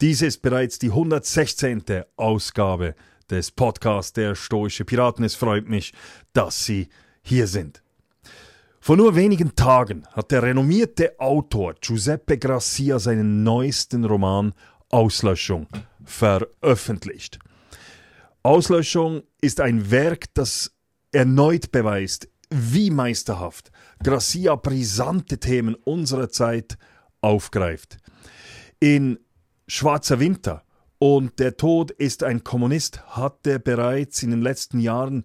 Dies ist bereits die 116. Ausgabe des Podcasts Der Stoische Piraten. Es freut mich, dass Sie hier sind. Vor nur wenigen Tagen hat der renommierte Autor Giuseppe Grassia seinen neuesten Roman Auslöschung veröffentlicht. Auslöschung ist ein Werk, das erneut beweist, wie meisterhaft Grassia brisante Themen unserer Zeit aufgreift. In Schwarzer Winter und der Tod ist ein Kommunist hat er bereits in den letzten Jahren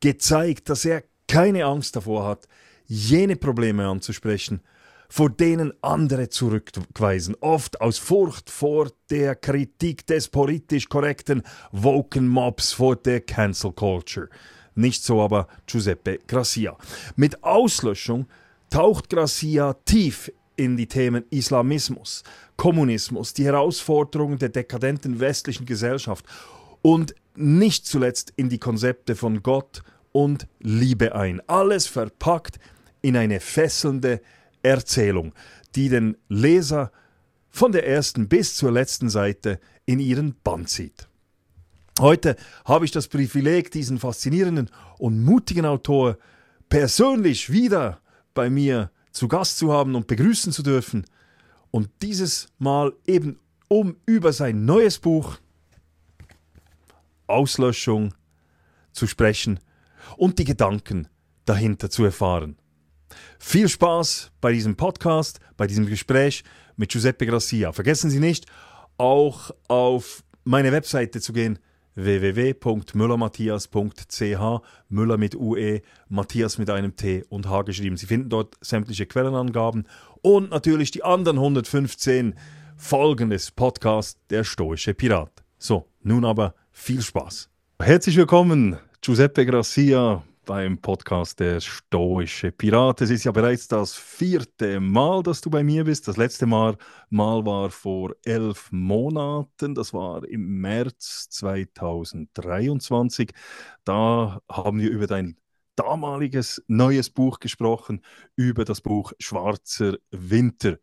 gezeigt, dass er keine Angst davor hat, jene Probleme anzusprechen, vor denen andere zurückweisen, oft aus Furcht vor der Kritik des politisch korrekten Woken Mobs, vor der Cancel Culture. Nicht so aber Giuseppe Gracia. Mit Auslöschung taucht Gracia tief in die Themen Islamismus, Kommunismus, die Herausforderungen der dekadenten westlichen Gesellschaft und nicht zuletzt in die Konzepte von Gott und Liebe ein. Alles verpackt in eine fesselnde Erzählung, die den Leser von der ersten bis zur letzten Seite in ihren Bann zieht. Heute habe ich das Privileg, diesen faszinierenden und mutigen Autor persönlich wieder bei mir zu Gast zu haben und begrüßen zu dürfen. Und dieses Mal eben um über sein neues Buch Auslöschung zu sprechen und die Gedanken dahinter zu erfahren. Viel Spaß bei diesem Podcast, bei diesem Gespräch mit Giuseppe Gracia. Vergessen Sie nicht, auch auf meine Webseite zu gehen, www.müllermatthias.ch, Müller mit UE, Matthias mit einem T und H geschrieben. Sie finden dort sämtliche Quellenangaben und natürlich die anderen 115 Folgen des Podcasts Der Stoische Pirat. So, nun aber viel Spaß. Herzlich willkommen, Giuseppe Gracia, beim Podcast Der Stoische Pirat. Es ist ja bereits das vierte Mal, dass du bei mir bist. Das letzte Mal, Mal war vor elf Monaten, das war im März 2023. Da haben wir über dein damaliges neues Buch gesprochen, über das Buch Schwarzer Winter.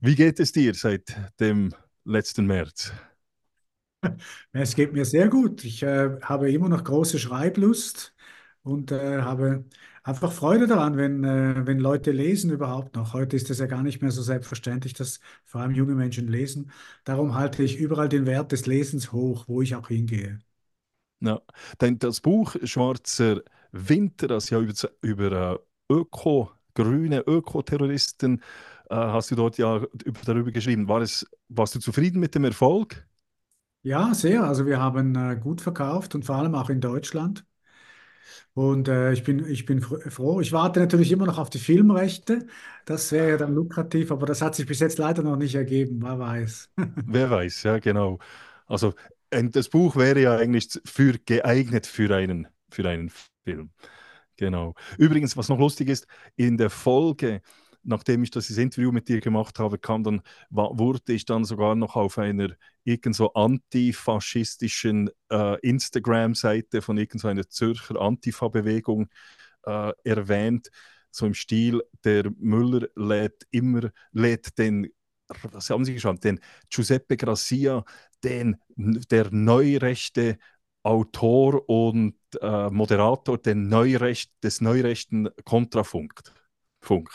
Wie geht es dir seit dem letzten März? Es geht mir sehr gut. Ich äh, habe immer noch große Schreiblust und äh, habe einfach Freude daran, wenn, äh, wenn Leute lesen überhaupt noch. Heute ist es ja gar nicht mehr so selbstverständlich, dass vor allem junge Menschen lesen. Darum halte ich überall den Wert des Lesens hoch, wo ich auch hingehe. Ja, denn das Buch Schwarzer Winter, das ja über, über äh, Öko, grüne Ökoterroristen, äh, hast du dort ja darüber geschrieben. War es, warst du zufrieden mit dem Erfolg? Ja, sehr. Also wir haben äh, gut verkauft und vor allem auch in Deutschland. Und äh, ich bin, ich bin froh. Ich warte natürlich immer noch auf die Filmrechte. Das wäre ja dann lukrativ, aber das hat sich bis jetzt leider noch nicht ergeben. Wer weiß. Wer weiß, ja, genau. Also das Buch wäre ja eigentlich für, geeignet für einen, für einen Film. Genau. Übrigens, was noch lustig ist, in der Folge nachdem ich das Interview mit dir gemacht habe, kam dann, wurde ich dann sogar noch auf einer irgend so antifaschistischen äh, Instagram-Seite von irgendeiner Zürcher Antifa-Bewegung äh, erwähnt, so im Stil, der Müller lädt immer, lädt den was haben Sie geschrieben? Den Giuseppe Gracia, den, der neurechte Autor und äh, Moderator den Neurecht, des neurechten Kontrafunk. Funk.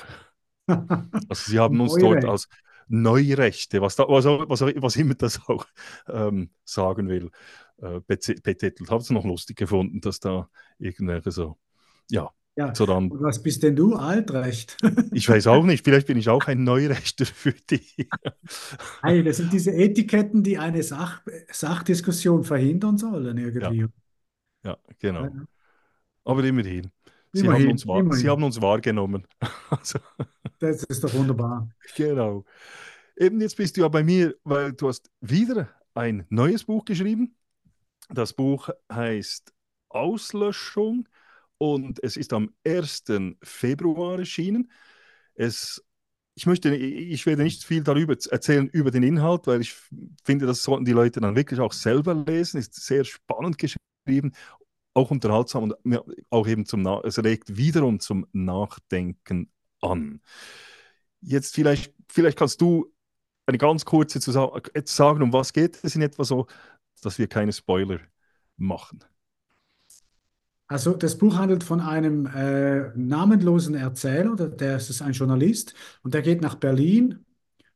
Also sie haben uns dort als Neurechte, was, da, was, was, was immer das auch ähm, sagen will, äh, betitelt. Habe es noch lustig gefunden, dass da irgendwelche so, ja. Ja, so dann, was bist denn du, Altrecht? ich weiß auch nicht, vielleicht bin ich auch ein Neurechter für die. Hey, das sind diese Etiketten, die eine Sach Sachdiskussion verhindern sollen irgendwie. Ja, ja genau. Aber immerhin. Sie, immerhin, haben, uns Sie haben uns wahrgenommen. also. Das ist doch wunderbar. Genau. Eben jetzt bist du ja bei mir, weil du hast wieder ein neues Buch geschrieben. Das Buch heißt Auslöschung und es ist am 1. Februar erschienen. Es, ich, möchte, ich werde nicht viel darüber erzählen, über den Inhalt, weil ich finde, das sollten die Leute dann wirklich auch selber lesen. Es ist sehr spannend geschrieben, auch unterhaltsam und auch eben zum, es regt wiederum zum Nachdenken an. Jetzt vielleicht, vielleicht kannst du eine ganz kurze zu sagen, um was geht es in etwa so, dass wir keine Spoiler machen. Also das Buch handelt von einem äh, namenlosen Erzähler, der, der ist ein Journalist und der geht nach Berlin.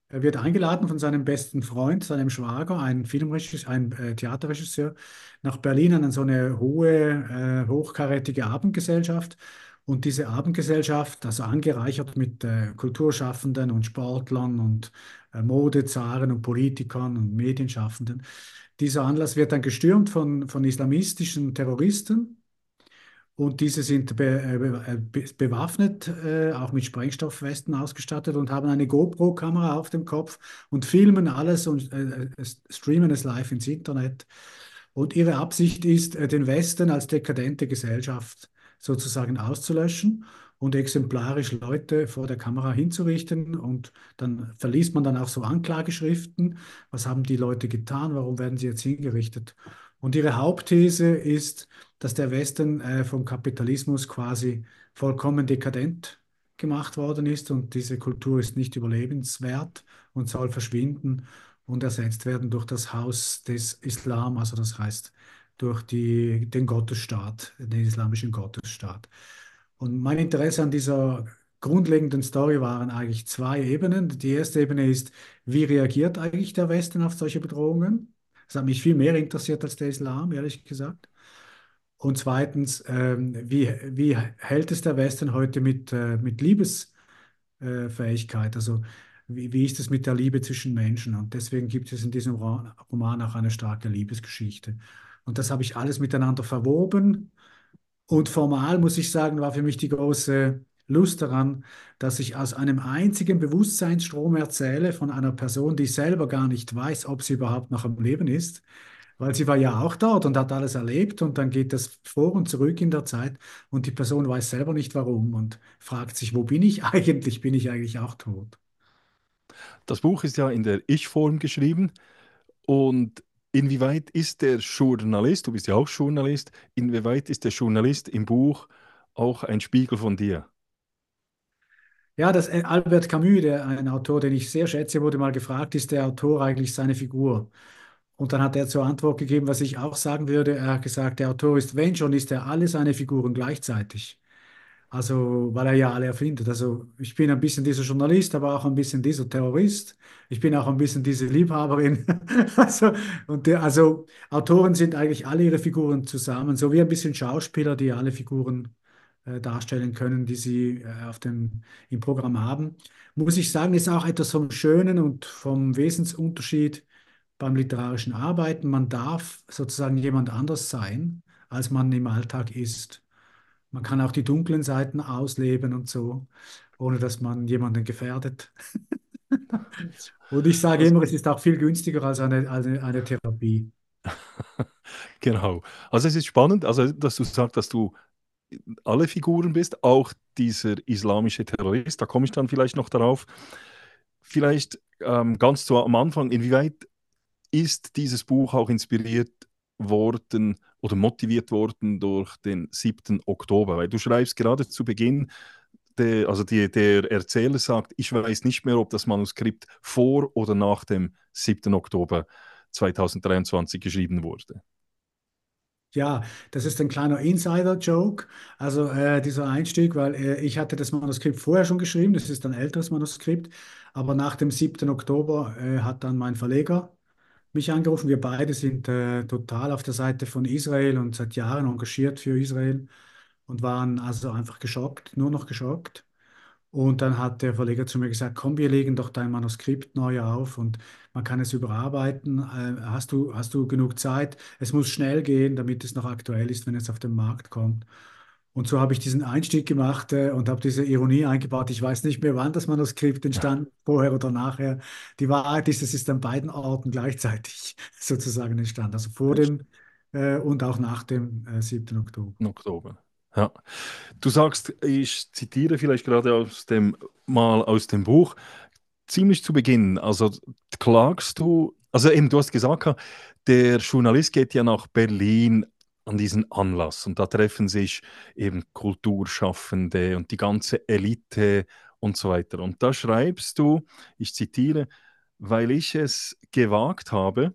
Er wird eingeladen von seinem besten Freund, seinem Schwager, ein Filmregisseur, ein äh, Theaterregisseur, nach Berlin an so eine hohe, äh, hochkarätige Abendgesellschaft. Und diese Abendgesellschaft, also angereichert mit äh, Kulturschaffenden und Sportlern und äh, Modezaren und Politikern und Medienschaffenden, dieser Anlass wird dann gestürmt von, von islamistischen Terroristen. Und diese sind be, äh, be, bewaffnet, äh, auch mit Sprengstoffwesten ausgestattet und haben eine GoPro-Kamera auf dem Kopf und filmen alles und äh, äh streamen es live ins Internet. Und ihre Absicht ist, äh, den Westen als dekadente Gesellschaft sozusagen auszulöschen und exemplarisch Leute vor der Kamera hinzurichten. Und dann verliest man dann auch so Anklageschriften. Was haben die Leute getan? Warum werden sie jetzt hingerichtet? Und ihre Hauptthese ist, dass der Westen äh, vom Kapitalismus quasi vollkommen dekadent gemacht worden ist und diese Kultur ist nicht überlebenswert und soll verschwinden und ersetzt werden durch das Haus des Islam, also das heißt durch die, den Gottesstaat, den islamischen Gottesstaat. Und mein Interesse an dieser grundlegenden Story waren eigentlich zwei Ebenen. Die erste Ebene ist, wie reagiert eigentlich der Westen auf solche Bedrohungen? Das hat mich viel mehr interessiert als der Islam, ehrlich gesagt. Und zweitens, ähm, wie, wie hält es der Westen heute mit, äh, mit Liebesfähigkeit? also wie, wie ist es mit der Liebe zwischen Menschen? Und deswegen gibt es in diesem Roman auch eine starke Liebesgeschichte. Und das habe ich alles miteinander verwoben. Und formal muss ich sagen, war für mich die große Lust daran, dass ich aus einem einzigen Bewusstseinsstrom erzähle von einer Person, die selber gar nicht weiß, ob sie überhaupt noch am Leben ist, weil sie war ja auch dort und hat alles erlebt und dann geht das vor und zurück in der Zeit und die Person weiß selber nicht warum und fragt sich, wo bin ich eigentlich? Bin ich eigentlich auch tot? Das Buch ist ja in der Ich-Form geschrieben und inwieweit ist der Journalist, du bist ja auch Journalist, inwieweit ist der Journalist im Buch auch ein Spiegel von dir? Ja, das äh, Albert Camus, der, ein Autor, den ich sehr schätze, wurde mal gefragt, ist der Autor eigentlich seine Figur? Und dann hat er zur Antwort gegeben, was ich auch sagen würde. Er hat gesagt, der Autor ist, wenn schon, ist er alle seine Figuren gleichzeitig. Also, weil er ja alle erfindet. Also, ich bin ein bisschen dieser Journalist, aber auch ein bisschen dieser Terrorist. Ich bin auch ein bisschen diese Liebhaberin. also, und der, also, Autoren sind eigentlich alle ihre Figuren zusammen, so wie ein bisschen Schauspieler, die alle Figuren äh, darstellen können, die sie äh, auf dem, im Programm haben. Muss ich sagen, ist auch etwas vom Schönen und vom Wesensunterschied beim literarischen Arbeiten. Man darf sozusagen jemand anders sein, als man im Alltag ist. Man kann auch die dunklen Seiten ausleben und so, ohne dass man jemanden gefährdet. und ich sage immer, es ist auch viel günstiger als eine, eine, eine Therapie. genau. Also es ist spannend, also dass du sagst, dass du alle Figuren bist, auch dieser islamische Terrorist. Da komme ich dann vielleicht noch darauf. Vielleicht ähm, ganz zu, am Anfang, inwieweit ist dieses Buch auch inspiriert worden oder motiviert worden durch den 7. Oktober? Weil du schreibst gerade zu Beginn, der, also die, der Erzähler sagt, ich weiß nicht mehr, ob das Manuskript vor oder nach dem 7. Oktober 2023 geschrieben wurde. Ja, das ist ein kleiner Insider-Joke, also äh, dieser Einstieg, weil äh, ich hatte das Manuskript vorher schon geschrieben, das ist ein älteres Manuskript, aber nach dem 7. Oktober äh, hat dann mein Verleger mich angerufen. Wir beide sind äh, total auf der Seite von Israel und seit Jahren engagiert für Israel und waren also einfach geschockt, nur noch geschockt. Und dann hat der Verleger zu mir gesagt, komm, wir legen doch dein Manuskript neu auf und man kann es überarbeiten. Äh, hast du, hast du genug Zeit? Es muss schnell gehen, damit es noch aktuell ist, wenn es auf den Markt kommt. Und so habe ich diesen Einstieg gemacht äh, und habe diese Ironie eingebaut. Ich weiß nicht mehr, wann das Manuskript entstand, vorher oder nachher. Die Wahrheit ist, es ist an beiden Orten gleichzeitig sozusagen entstanden. Also vor dem äh, und auch nach dem äh, 7. Oktober. Oktober. Ja. Du sagst, ich zitiere vielleicht gerade aus dem, mal aus dem Buch, ziemlich zu Beginn, also klagst du, also eben, du hast gesagt, der Journalist geht ja nach Berlin an diesen Anlass und da treffen sich eben Kulturschaffende und die ganze Elite und so weiter. Und da schreibst du, ich zitiere, weil ich es gewagt habe,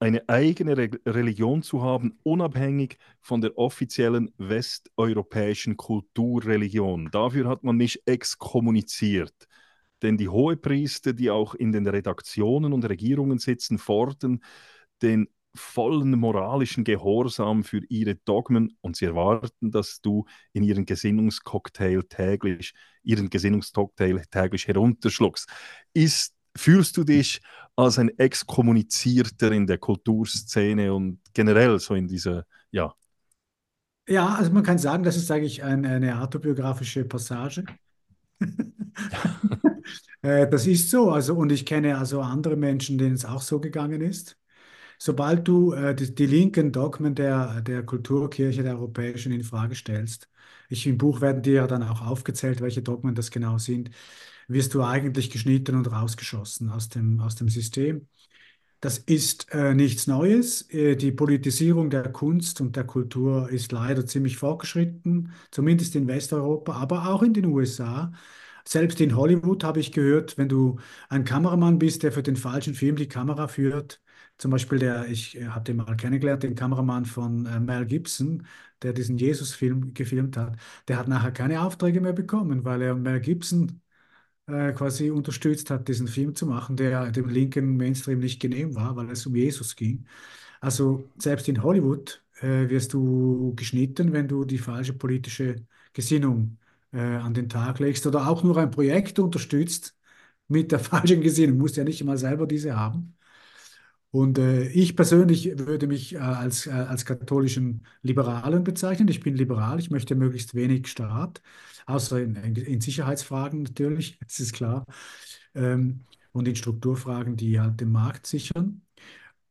eine eigene Re Religion zu haben, unabhängig von der offiziellen westeuropäischen Kulturreligion. Dafür hat man mich exkommuniziert. Denn die Hohepriester, die auch in den Redaktionen und Regierungen sitzen, fordern den vollen moralischen Gehorsam für ihre Dogmen und sie erwarten, dass du in ihren Gesinnungscocktail täglich, ihren Gesinnungscocktail täglich herunterschluckst. Ist, fühlst du dich als ein Exkommunizierter in der Kulturszene und generell so in dieser, ja? Ja, also man kann sagen, das ist eigentlich ein, eine autobiografische Passage. Äh, das ist so, also und ich kenne also andere Menschen, denen es auch so gegangen ist sobald du äh, die, die, linken Dogmen der, der Kulturkirche der Europäischen in Frage stellst, ich, im Buch werden dir ja dann auch aufgezählt, welche Dogmen das genau sind, wirst du eigentlich geschnitten und rausgeschossen aus dem, aus dem System. Das ist äh, nichts Neues. Äh, die Politisierung der Kunst und der Kultur ist leider ziemlich fortgeschritten, zumindest in Westeuropa, aber auch in den USA. Selbst in Hollywood habe ich gehört, wenn du ein Kameramann bist, der für den falschen Film die Kamera führt, zum Beispiel der, ich äh, habe den mal kennengelernt, den Kameramann von äh, Mel Gibson, der diesen Jesus-Film gefilmt hat, der hat nachher keine Aufträge mehr bekommen, weil er Mel Gibson äh, quasi unterstützt hat, diesen Film zu machen, der dem linken Mainstream nicht genehm war, weil es um Jesus ging. Also selbst in Hollywood äh, wirst du geschnitten, wenn du die falsche politische Gesinnung an den Tag legst oder auch nur ein Projekt unterstützt mit der falschen Gesinnung. Du musst ja nicht immer selber diese haben. Und äh, ich persönlich würde mich äh, als, äh, als katholischen Liberalen bezeichnen. Ich bin liberal, ich möchte möglichst wenig Staat, außer in, in Sicherheitsfragen natürlich, das ist klar, ähm, und in Strukturfragen, die halt den Markt sichern.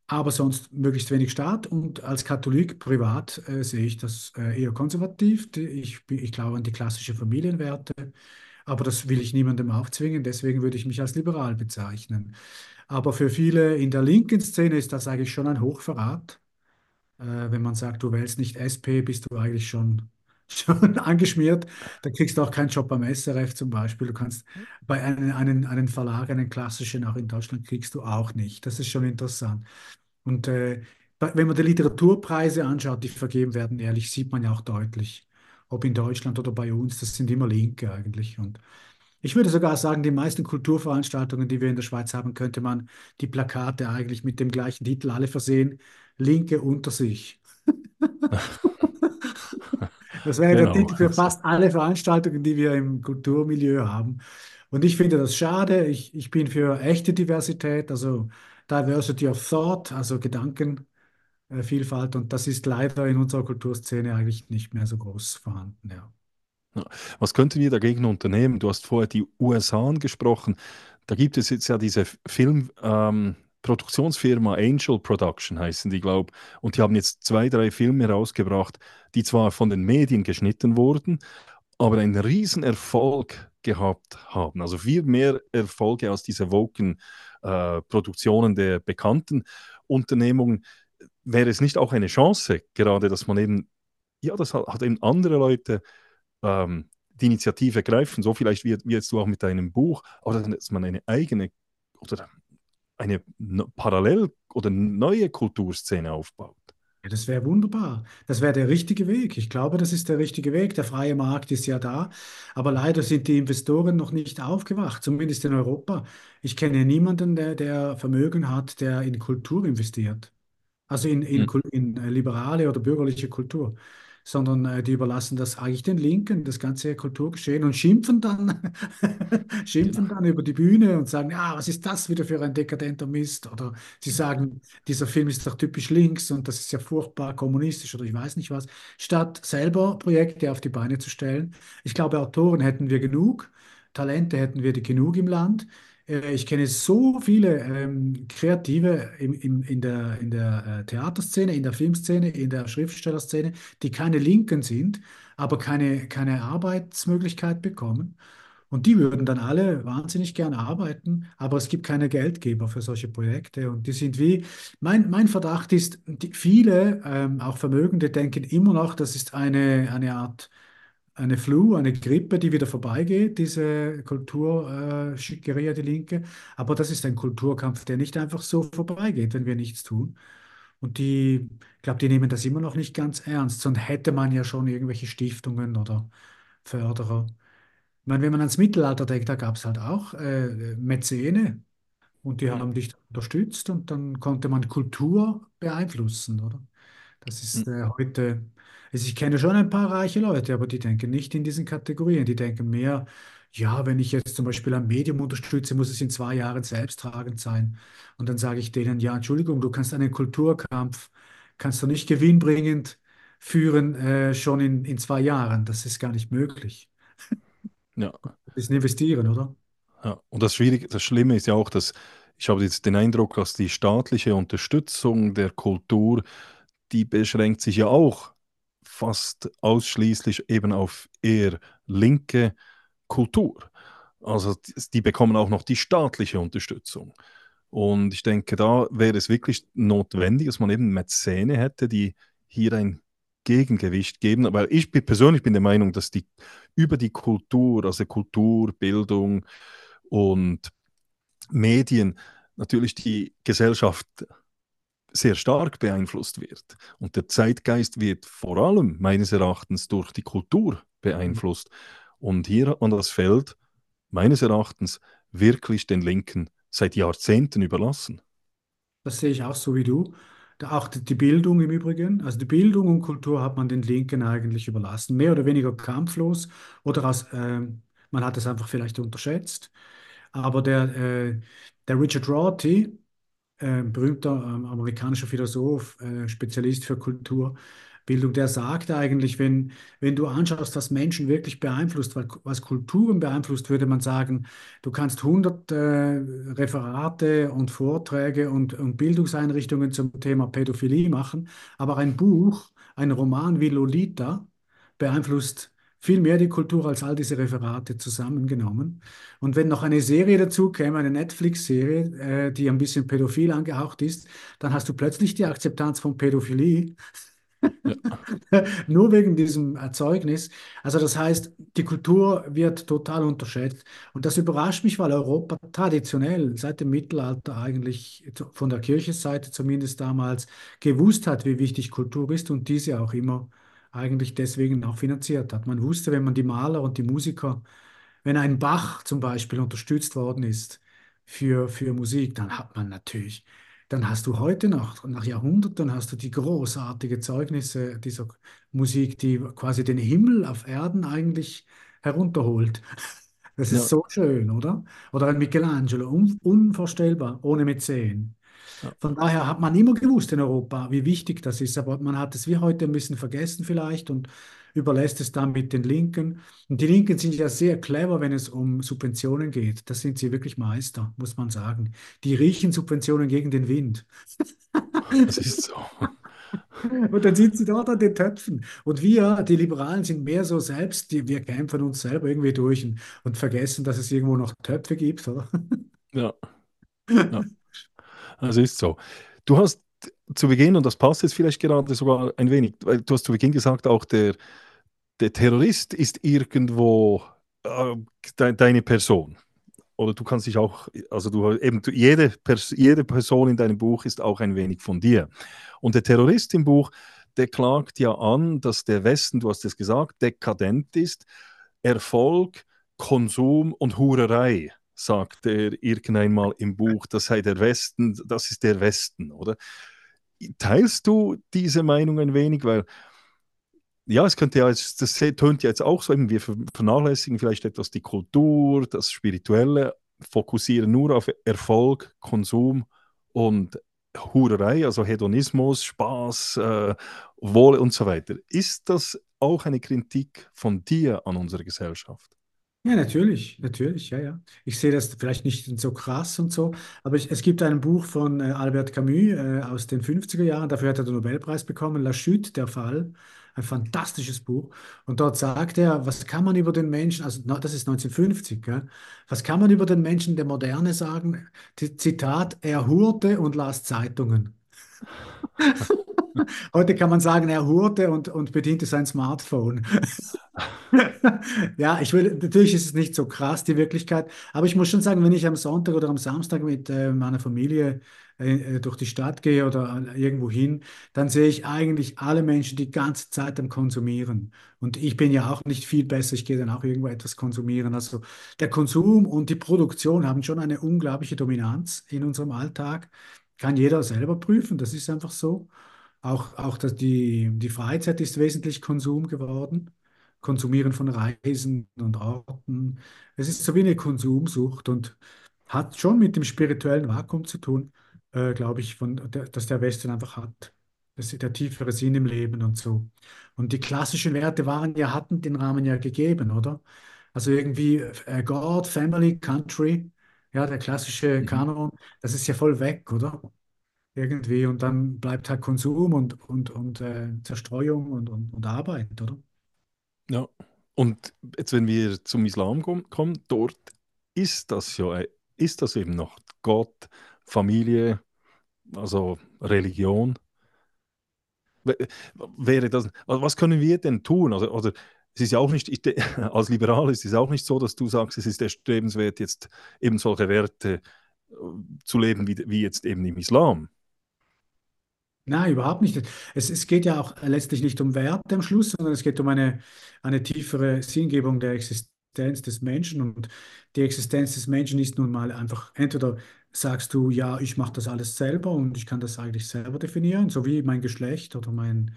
Aber sonst möglichst wenig Staat und als Katholik privat äh, sehe ich das äh, eher konservativ. Ich, ich glaube an die klassischen Familienwerte, aber das will ich niemandem aufzwingen, deswegen würde ich mich als liberal bezeichnen. Aber für viele in der linken Szene ist das eigentlich schon ein Hochverrat. Äh, wenn man sagt, du wählst nicht SP, bist du eigentlich schon, schon angeschmiert. Da kriegst du auch keinen Job beim SRF zum Beispiel. Du kannst bei einem einen, einen Verlag, einen klassischen, auch in Deutschland, kriegst du auch nicht. Das ist schon interessant. Und äh, wenn man die Literaturpreise anschaut, die vergeben werden, ehrlich, sieht man ja auch deutlich, ob in Deutschland oder bei uns, das sind immer Linke eigentlich. Und ich würde sogar sagen, die meisten Kulturveranstaltungen, die wir in der Schweiz haben, könnte man die Plakate eigentlich mit dem gleichen Titel alle versehen. Linke unter sich. Das wäre genau. der Titel für fast alle Veranstaltungen, die wir im Kulturmilieu haben. Und ich finde das schade. Ich, ich bin für echte Diversität, also Diversity of Thought, also Gedankenvielfalt. Und das ist leider in unserer Kulturszene eigentlich nicht mehr so groß vorhanden. Ja. Was könnten wir dagegen unternehmen? Du hast vorher die USA angesprochen. Da gibt es jetzt ja diese Filmproduktionsfirma ähm, Angel Production, heißen die, glaube ich. Und die haben jetzt zwei, drei Filme rausgebracht, die zwar von den Medien geschnitten wurden, aber einen riesen Erfolg gehabt haben. Also viel mehr Erfolge als diese Woken äh, Produktionen der bekannten Unternehmungen. Wäre es nicht auch eine Chance, gerade, dass man eben, ja, das hat, hat eben andere Leute ähm, die Initiative greifen, so vielleicht wie, wie jetzt du auch mit deinem Buch, oder dass man eine eigene oder eine parallel oder neue Kulturszene aufbaut. Ja, das wäre wunderbar. Das wäre der richtige Weg. Ich glaube, das ist der richtige Weg. Der freie Markt ist ja da, aber leider sind die Investoren noch nicht aufgewacht, zumindest in Europa. Ich kenne niemanden, der, der Vermögen hat, der in Kultur investiert. Also in, in, hm. in liberale oder bürgerliche Kultur. Sondern äh, die überlassen das eigentlich den Linken, das ganze Kulturgeschehen und schimpfen dann, schimpfen Genau. dann über die Bühne und sagen, ja, was ist das wieder für ein dekadenter Mist? Oder sie sagen, dieser Film ist doch typisch links und das ist ja furchtbar kommunistisch oder ich weiß nicht was, statt selber Projekte auf die Beine zu stellen. Ich glaube, Autoren hätten wir genug, Talente hätten wir genug im Land. Äh, Ich kenne so viele ähm, Kreative im, im, in der, in der äh, Theaterszene, in der Filmszene, in der Schriftstellerszene, die keine Linken sind, aber keine, keine Arbeitsmöglichkeit bekommen. Und die würden dann alle wahnsinnig gerne arbeiten, aber es gibt keine Geldgeber für solche Projekte. Und die sind wie, mein, mein Verdacht ist, viele, ähm, auch Vermögende, denken immer noch, das ist eine, eine Art eine Flu, eine Grippe, die wieder vorbeigeht, diese Kulturschickeria, die Linke. Aber das ist ein Kulturkampf, der nicht einfach so vorbeigeht, wenn wir nichts tun. Und die, ich glaube, die nehmen das immer noch nicht ganz ernst. Sonst hätte man ja schon irgendwelche Stiftungen oder Förderer. Ich meine, wenn man ans Mittelalter denkt, da gab es halt auch äh, Mäzene und die haben dich unterstützt und dann konnte man Kultur beeinflussen, oder? Das Hm. ist äh, heute, also ich kenne schon ein paar reiche Leute, aber die denken nicht in diesen Kategorien. Die denken mehr, ja, wenn ich jetzt zum Beispiel ein Medium unterstütze, muss es in zwei Jahren selbsttragend sein. Und dann sage ich denen, ja, Entschuldigung, du kannst einen Kulturkampf, kannst du nicht gewinnbringend führen, äh, schon in, in zwei Jahren. Das ist gar nicht möglich. Ja. Das ist ein Investieren, oder? Ja, und das Schwierige, das Schlimme ist ja auch, dass ich habe jetzt den Eindruck, dass die staatliche Unterstützung der Kultur, die beschränkt sich ja auch fast ausschließlich eben auf eher linke Kultur. Also die, bekommen auch noch die staatliche Unterstützung. Und ich denke, da wäre es wirklich notwendig, dass man eben Mäzene hätte, die hier ein Gegengewicht geben. Aber ich bin, persönlich bin der Meinung, dass die über die Kultur, also Kultur, Bildung, und Medien natürlich die Gesellschaft sehr stark beeinflusst wird. Und der Zeitgeist wird vor allem meines Erachtens durch die Kultur beeinflusst. Und hier hat man das Feld meines Erachtens wirklich den Linken seit Jahrzehnten überlassen. Das sehe ich auch so wie du. Da auch die Bildung im Übrigen. Also die Bildung und Kultur hat man den Linken eigentlich überlassen. Mehr oder weniger kampflos oder aus, ähm, man hat es einfach vielleicht unterschätzt. Aber der, äh, der Richard Rorty, äh, berühmter ähm, amerikanischer Philosoph, äh, Spezialist für Kulturbildung, der sagt eigentlich, wenn, wenn du anschaust, was Menschen wirklich beeinflusst, was, Kulturen beeinflusst, würde man sagen, du kannst hundert äh, Referate und Vorträge und, und Bildungseinrichtungen zum Thema Pädophilie machen, aber ein Buch, ein Roman wie Lolita beeinflusst viel mehr die Kultur als all diese Referate zusammengenommen. Und wenn noch eine Serie dazu käme, eine Netflix-Serie, äh, die ein bisschen pädophil angehaucht ist, dann hast du plötzlich die Akzeptanz von Pädophilie, Ja, nur wegen diesem Erzeugnis. Also das heißt, die Kultur wird total unterschätzt. Und das überrascht mich, weil Europa traditionell seit dem Mittelalter eigentlich von der Kirchenseite zumindest damals gewusst hat, wie wichtig Kultur ist und diese auch immer eigentlich deswegen auch finanziert hat. Man wusste, wenn man die Maler und die Musiker wenn ein Bach zum Beispiel unterstützt worden ist für, für Musik, dann hat man natürlich, dann hast du heute noch, nach Jahrhunderten, hast du die großartigen Zeugnisse dieser Musik, die quasi den Himmel auf Erden eigentlich herunterholt. Das ist ja, so schön, oder? Oder ein Michelangelo, un unvorstellbar, ohne Mäzen. Von daher hat man immer gewusst in Europa, wie wichtig das ist, aber man hat es wie heute ein bisschen vergessen vielleicht und überlässt es dann mit den Linken. Und die Linken sind ja sehr clever, wenn es um Subventionen geht. Das sind sie wirklich Meister, muss man sagen. Die riechen Subventionen gegen den Wind. Das ist so. Und dann sind sie dort an den Töpfen. Und wir, die Liberalen, sind mehr so selbst, die, wir kämpfen uns selber irgendwie durch und, und vergessen, dass es irgendwo noch Töpfe gibt, oder? Ja, ja, das ist so. Du hast zu Beginn, und das passt jetzt vielleicht gerade sogar ein wenig, weil du hast zu Beginn gesagt, auch der, der Terrorist ist irgendwo äh, de deine Person. Oder du kannst dich auch, also du eben du, jede, Pers jede Person in deinem Buch ist auch ein wenig von dir. Und der Terrorist im Buch, der klagt ja an, dass der Westen, du hast es gesagt, dekadent ist. Erfolg, Konsum und Hurerei, sagt er irgendeinmal im Buch. Das sei der Westen, das ist der Westen, oder? Teilst du diese Meinung ein wenig? Weil ja, es könnte ja, jetzt- das tönt ja jetzt auch so, wir ver- vernachlässigen vielleicht etwas die Kultur, das Spirituelle, fokussieren nur auf Erfolg, Konsum und Hurerei, also Hedonismus, Spaß, äh, Wohle und so weiter. Ist das auch eine Kritik von dir an unserer Gesellschaft? Ja, natürlich, natürlich, ja, ja. Ich sehe das vielleicht nicht so krass und so, aber ich, es gibt ein Buch von äh, Albert Camus äh, aus den 50er Jahren, dafür hat er den Nobelpreis bekommen, La Chute, der Fall, ein fantastisches Buch. Und dort sagt er, was kann man über den Menschen, also na, das ist 1950, gell? Was kann man über den Menschen der Moderne sagen? Z- Zitat, er hurte und las Zeitungen. Heute kann man sagen, er hurte und, und bediente sein Smartphone. Ja, ich will, natürlich ist es nicht so krass, die Wirklichkeit, aber ich muss schon sagen, wenn ich am Sonntag oder am Samstag mit äh, meiner Familie äh, äh, durch die Stadt gehe oder äh, irgendwo hin, dann sehe ich eigentlich alle Menschen die ganze Zeit am Konsumieren. Und ich bin ja auch nicht viel besser, ich gehe dann auch irgendwo etwas konsumieren. Also der Konsum und die Produktion haben schon eine unglaubliche Dominanz in unserem Alltag. Kann jeder selber prüfen, das ist einfach so. Auch, auch dass die, die Freizeit ist wesentlich Konsum geworden. Konsumieren von Reisen und Orten. Es ist so wie eine Konsumsucht und hat schon mit dem spirituellen Vakuum zu tun, äh, glaube ich, von, der, dass der Westen einfach hat. Das ist der tiefere Sinn im Leben und so. Und die klassischen Werte waren ja, hatten den Rahmen ja gegeben, oder? Also irgendwie äh, God, Family, Country, ja, der klassische Mhm. Kanon, das ist ja voll weg, oder? Irgendwie. Und dann bleibt halt Konsum und, und, und äh, Zerstreuung und, und, und Arbeit, oder? Ja. Und jetzt, wenn wir zum Islam kom- kommen, dort ist das ja, äh, ist das eben noch Gott, Familie, also Religion. Wäre das, also was können wir denn tun? Also, oder es ist ja auch nicht, ich, als Liberal ist es auch nicht so, dass du sagst, es ist erstrebenswert, jetzt eben solche Werte äh, zu leben, wie, wie jetzt eben im Islam. Nein, überhaupt nicht. Es, es geht ja auch letztlich nicht um Werte am Schluss, sondern es geht um eine, eine tiefere Sinngebung der Existenz des Menschen. Und die Existenz des Menschen ist nun mal einfach, entweder sagst du, ja, ich mache das alles selber und ich kann das eigentlich selber definieren, so wie mein Geschlecht oder mein,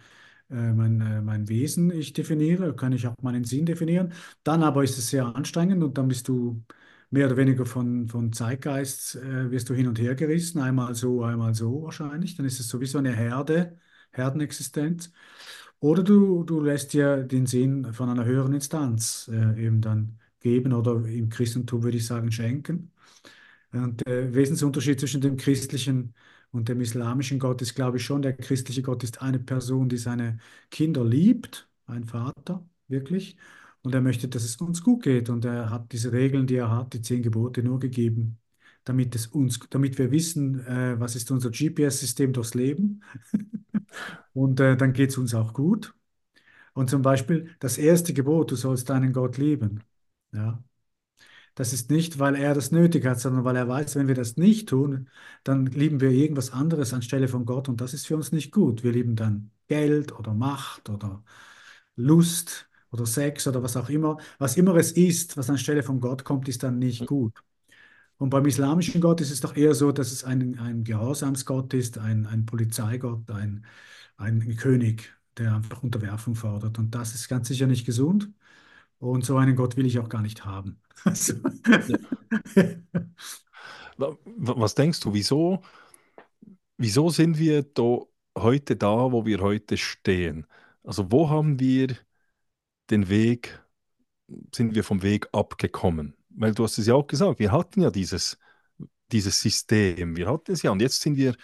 äh, mein, äh, mein Wesen ich definiere, kann ich auch meinen Sinn definieren. Dann aber ist es sehr anstrengend und dann bist du mehr oder weniger von, von Zeitgeist, äh, wirst du hin und her gerissen, einmal so, einmal so wahrscheinlich. Dann ist es sowieso eine Herde, Herdenexistenz. Oder du, du lässt dir den Sinn von einer höheren Instanz äh, eben dann geben oder im Christentum würde ich sagen schenken. Und der Wesensunterschied zwischen dem christlichen und dem islamischen Gott ist, glaube ich, schon, der christliche Gott ist eine Person, die seine Kinder liebt, ein Vater, wirklich. Und er möchte, dass es uns gut geht. Und er hat diese Regeln, die er hat, die zehn Gebote, nur gegeben, damit es uns, damit wir wissen, äh, was ist unser GPS-System durchs Leben. Und äh, dann geht es uns auch gut. Und zum Beispiel das erste Gebot, du sollst deinen Gott lieben. Ja. Das ist nicht, weil er das nötig hat, sondern weil er weiß, wenn wir das nicht tun, dann lieben wir irgendwas anderes anstelle von Gott und das ist für uns nicht gut. Wir lieben dann Geld oder Macht oder Lust oder Sex oder was auch immer. Was immer es ist, was anstelle von Gott kommt, ist dann nicht gut. Und beim islamischen Gott ist es doch eher so, dass es ein, ein Gehorsamsgott ist, ein, ein Polizeigott, ein, ein König, der einfach Unterwerfung fordert. Und das ist ganz sicher nicht gesund. Und so einen Gott will ich auch gar nicht haben. Also, Was denkst du, wieso, wieso sind wir da heute da, wo wir heute stehen? Also wo haben wir den Weg, sind wir vom Weg abgekommen? Weil du hast es ja auch gesagt, wir hatten ja dieses, dieses System, wir hatten es ja und jetzt sind wir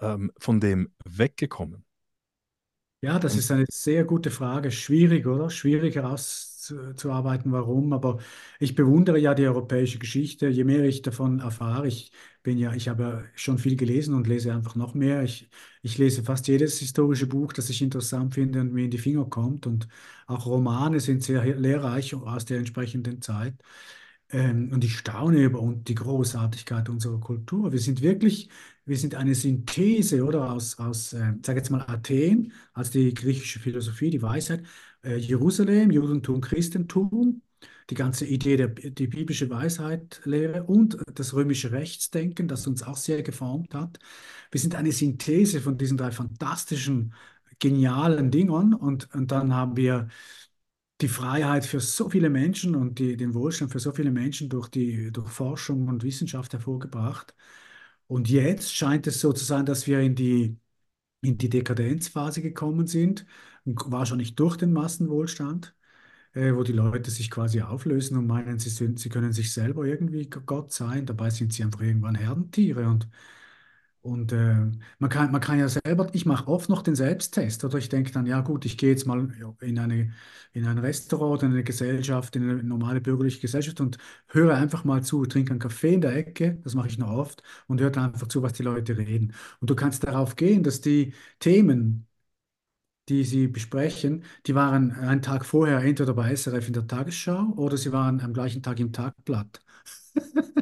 ähm, von dem weggekommen. Ja, das ist eine sehr gute Frage. Schwierig, oder? Schwierig herauszuarbeiten, warum. Aber ich bewundere ja die europäische Geschichte. Je mehr ich davon erfahre, ich bin ja, ich habe schon viel gelesen und lese einfach noch mehr. Ich, ich lese fast jedes historische Buch, das ich interessant finde und mir in die Finger kommt. Und auch Romane sind sehr lehrreich aus der entsprechenden Zeit. Ähm, und ich staune über und die Großartigkeit unserer Kultur. Wir sind wirklich, wir sind eine Synthese, oder, aus, aus äh, sag jetzt mal Athen, als die griechische Philosophie, die Weisheit, äh, Jerusalem, Judentum, Christentum, die ganze Idee der die biblische Weisheitlehre und das römische Rechtsdenken, das uns auch sehr geformt hat. Wir sind eine Synthese von diesen drei fantastischen genialen Dingern und, und dann haben wir die Freiheit für so viele Menschen und die, den Wohlstand für so viele Menschen durch die, durch Forschung und Wissenschaft hervorgebracht. Und jetzt scheint es so zu sein, dass wir in die, in die Dekadenzphase gekommen sind, wahrscheinlich durch den Massenwohlstand, äh, wo die Leute sich quasi auflösen und meinen, sie, sind, sie können sich selber irgendwie Gott sein. Dabei sind sie einfach irgendwann Herdentiere und und äh, man kann, man kann ja selber, ich mache oft noch den Selbsttest oder ich denke dann, ja gut, ich gehe jetzt mal in eine, in ein Restaurant oder in eine Gesellschaft, in eine normale bürgerliche Gesellschaft und höre einfach mal zu, trinke einen Kaffee in der Ecke, das mache ich noch oft und höre einfach zu, was die Leute reden. Und du kannst darauf gehen, dass die Themen, die sie besprechen, die waren einen Tag vorher entweder bei SRF in der Tagesschau oder sie waren am gleichen Tag im Tagblatt.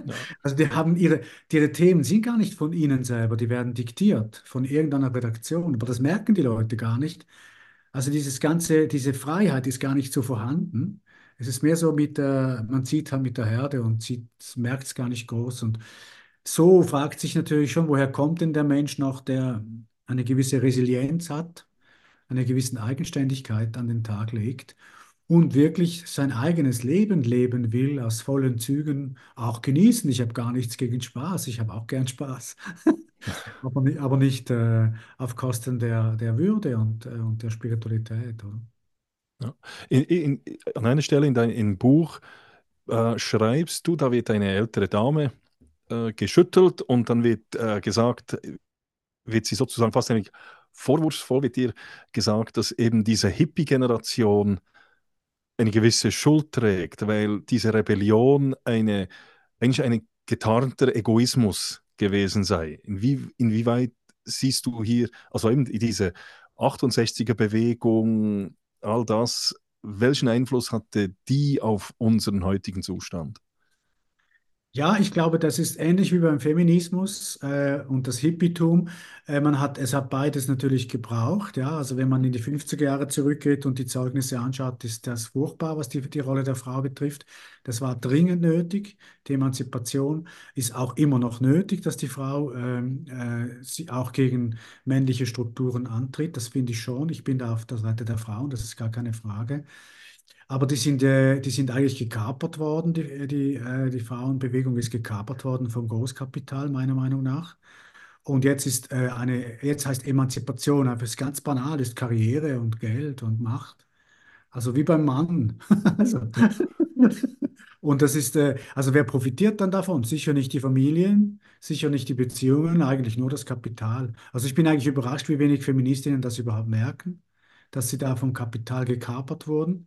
Ja. Also die haben ihre, ihre Themen sind gar nicht von ihnen selber, die werden diktiert von irgendeiner Redaktion, aber das merken die Leute gar nicht. Also dieses ganze, diese Freiheit ist gar nicht so vorhanden. Es ist mehr so mit der, man zieht halt mit der Herde und merkt es gar nicht groß. Und so fragt sich natürlich schon, woher kommt denn der Mensch noch, der eine gewisse Resilienz hat, eine gewisse Eigenständigkeit an den Tag legt und wirklich sein eigenes Leben leben will, aus vollen Zügen auch genießen. Ich habe gar nichts gegen Spaß, ich habe auch gern Spaß, aber nicht, aber nicht äh, auf Kosten der, der Würde und, äh, und der Spiritualität. Ja. In, in, an einer Stelle in deinem Buch äh, schreibst du, da wird eine ältere Dame äh, geschüttelt und dann wird äh, gesagt, wird sie sozusagen fast eigentlich vorwurfsvoll wird dir gesagt, dass eben diese Hippie-Generation eine gewisse Schuld trägt, weil diese Rebellion eine, eigentlich ein getarnter Egoismus gewesen sei. Inwie, inwieweit siehst du hier, also eben diese 68er-Bewegung, all das, welchen Einfluss hatte die auf unseren heutigen Zustand? Ja, ich glaube, das ist ähnlich wie beim Feminismus äh, und das Hippietum. Äh, man hat, es hat beides natürlich gebraucht. Ja? Also wenn man in die 50er Jahre zurückgeht und die Zeugnisse anschaut, ist das furchtbar, was die, die Rolle der Frau betrifft. Das war dringend nötig. Die Emanzipation ist auch immer noch nötig, dass die Frau ähm, äh, sie auch gegen männliche Strukturen antritt. Das finde ich schon. Ich bin da auf der Seite der Frauen, das ist gar keine Frage. Aber die sind, äh, die sind eigentlich gekapert worden. Die, die, äh, die Frauenbewegung ist gekapert worden vom Großkapital, meiner Meinung nach. Und jetzt ist äh, eine, jetzt heißt Emanzipation einfach ganz banal, ist Karriere und Geld und Macht. Also wie beim Mann. also, und das ist, äh, also wer profitiert dann davon? Sicher nicht die Familien, sicher nicht die Beziehungen, eigentlich nur das Kapital. Also ich bin eigentlich überrascht, wie wenig Feministinnen das überhaupt merken, dass sie da vom Kapital gekapert wurden.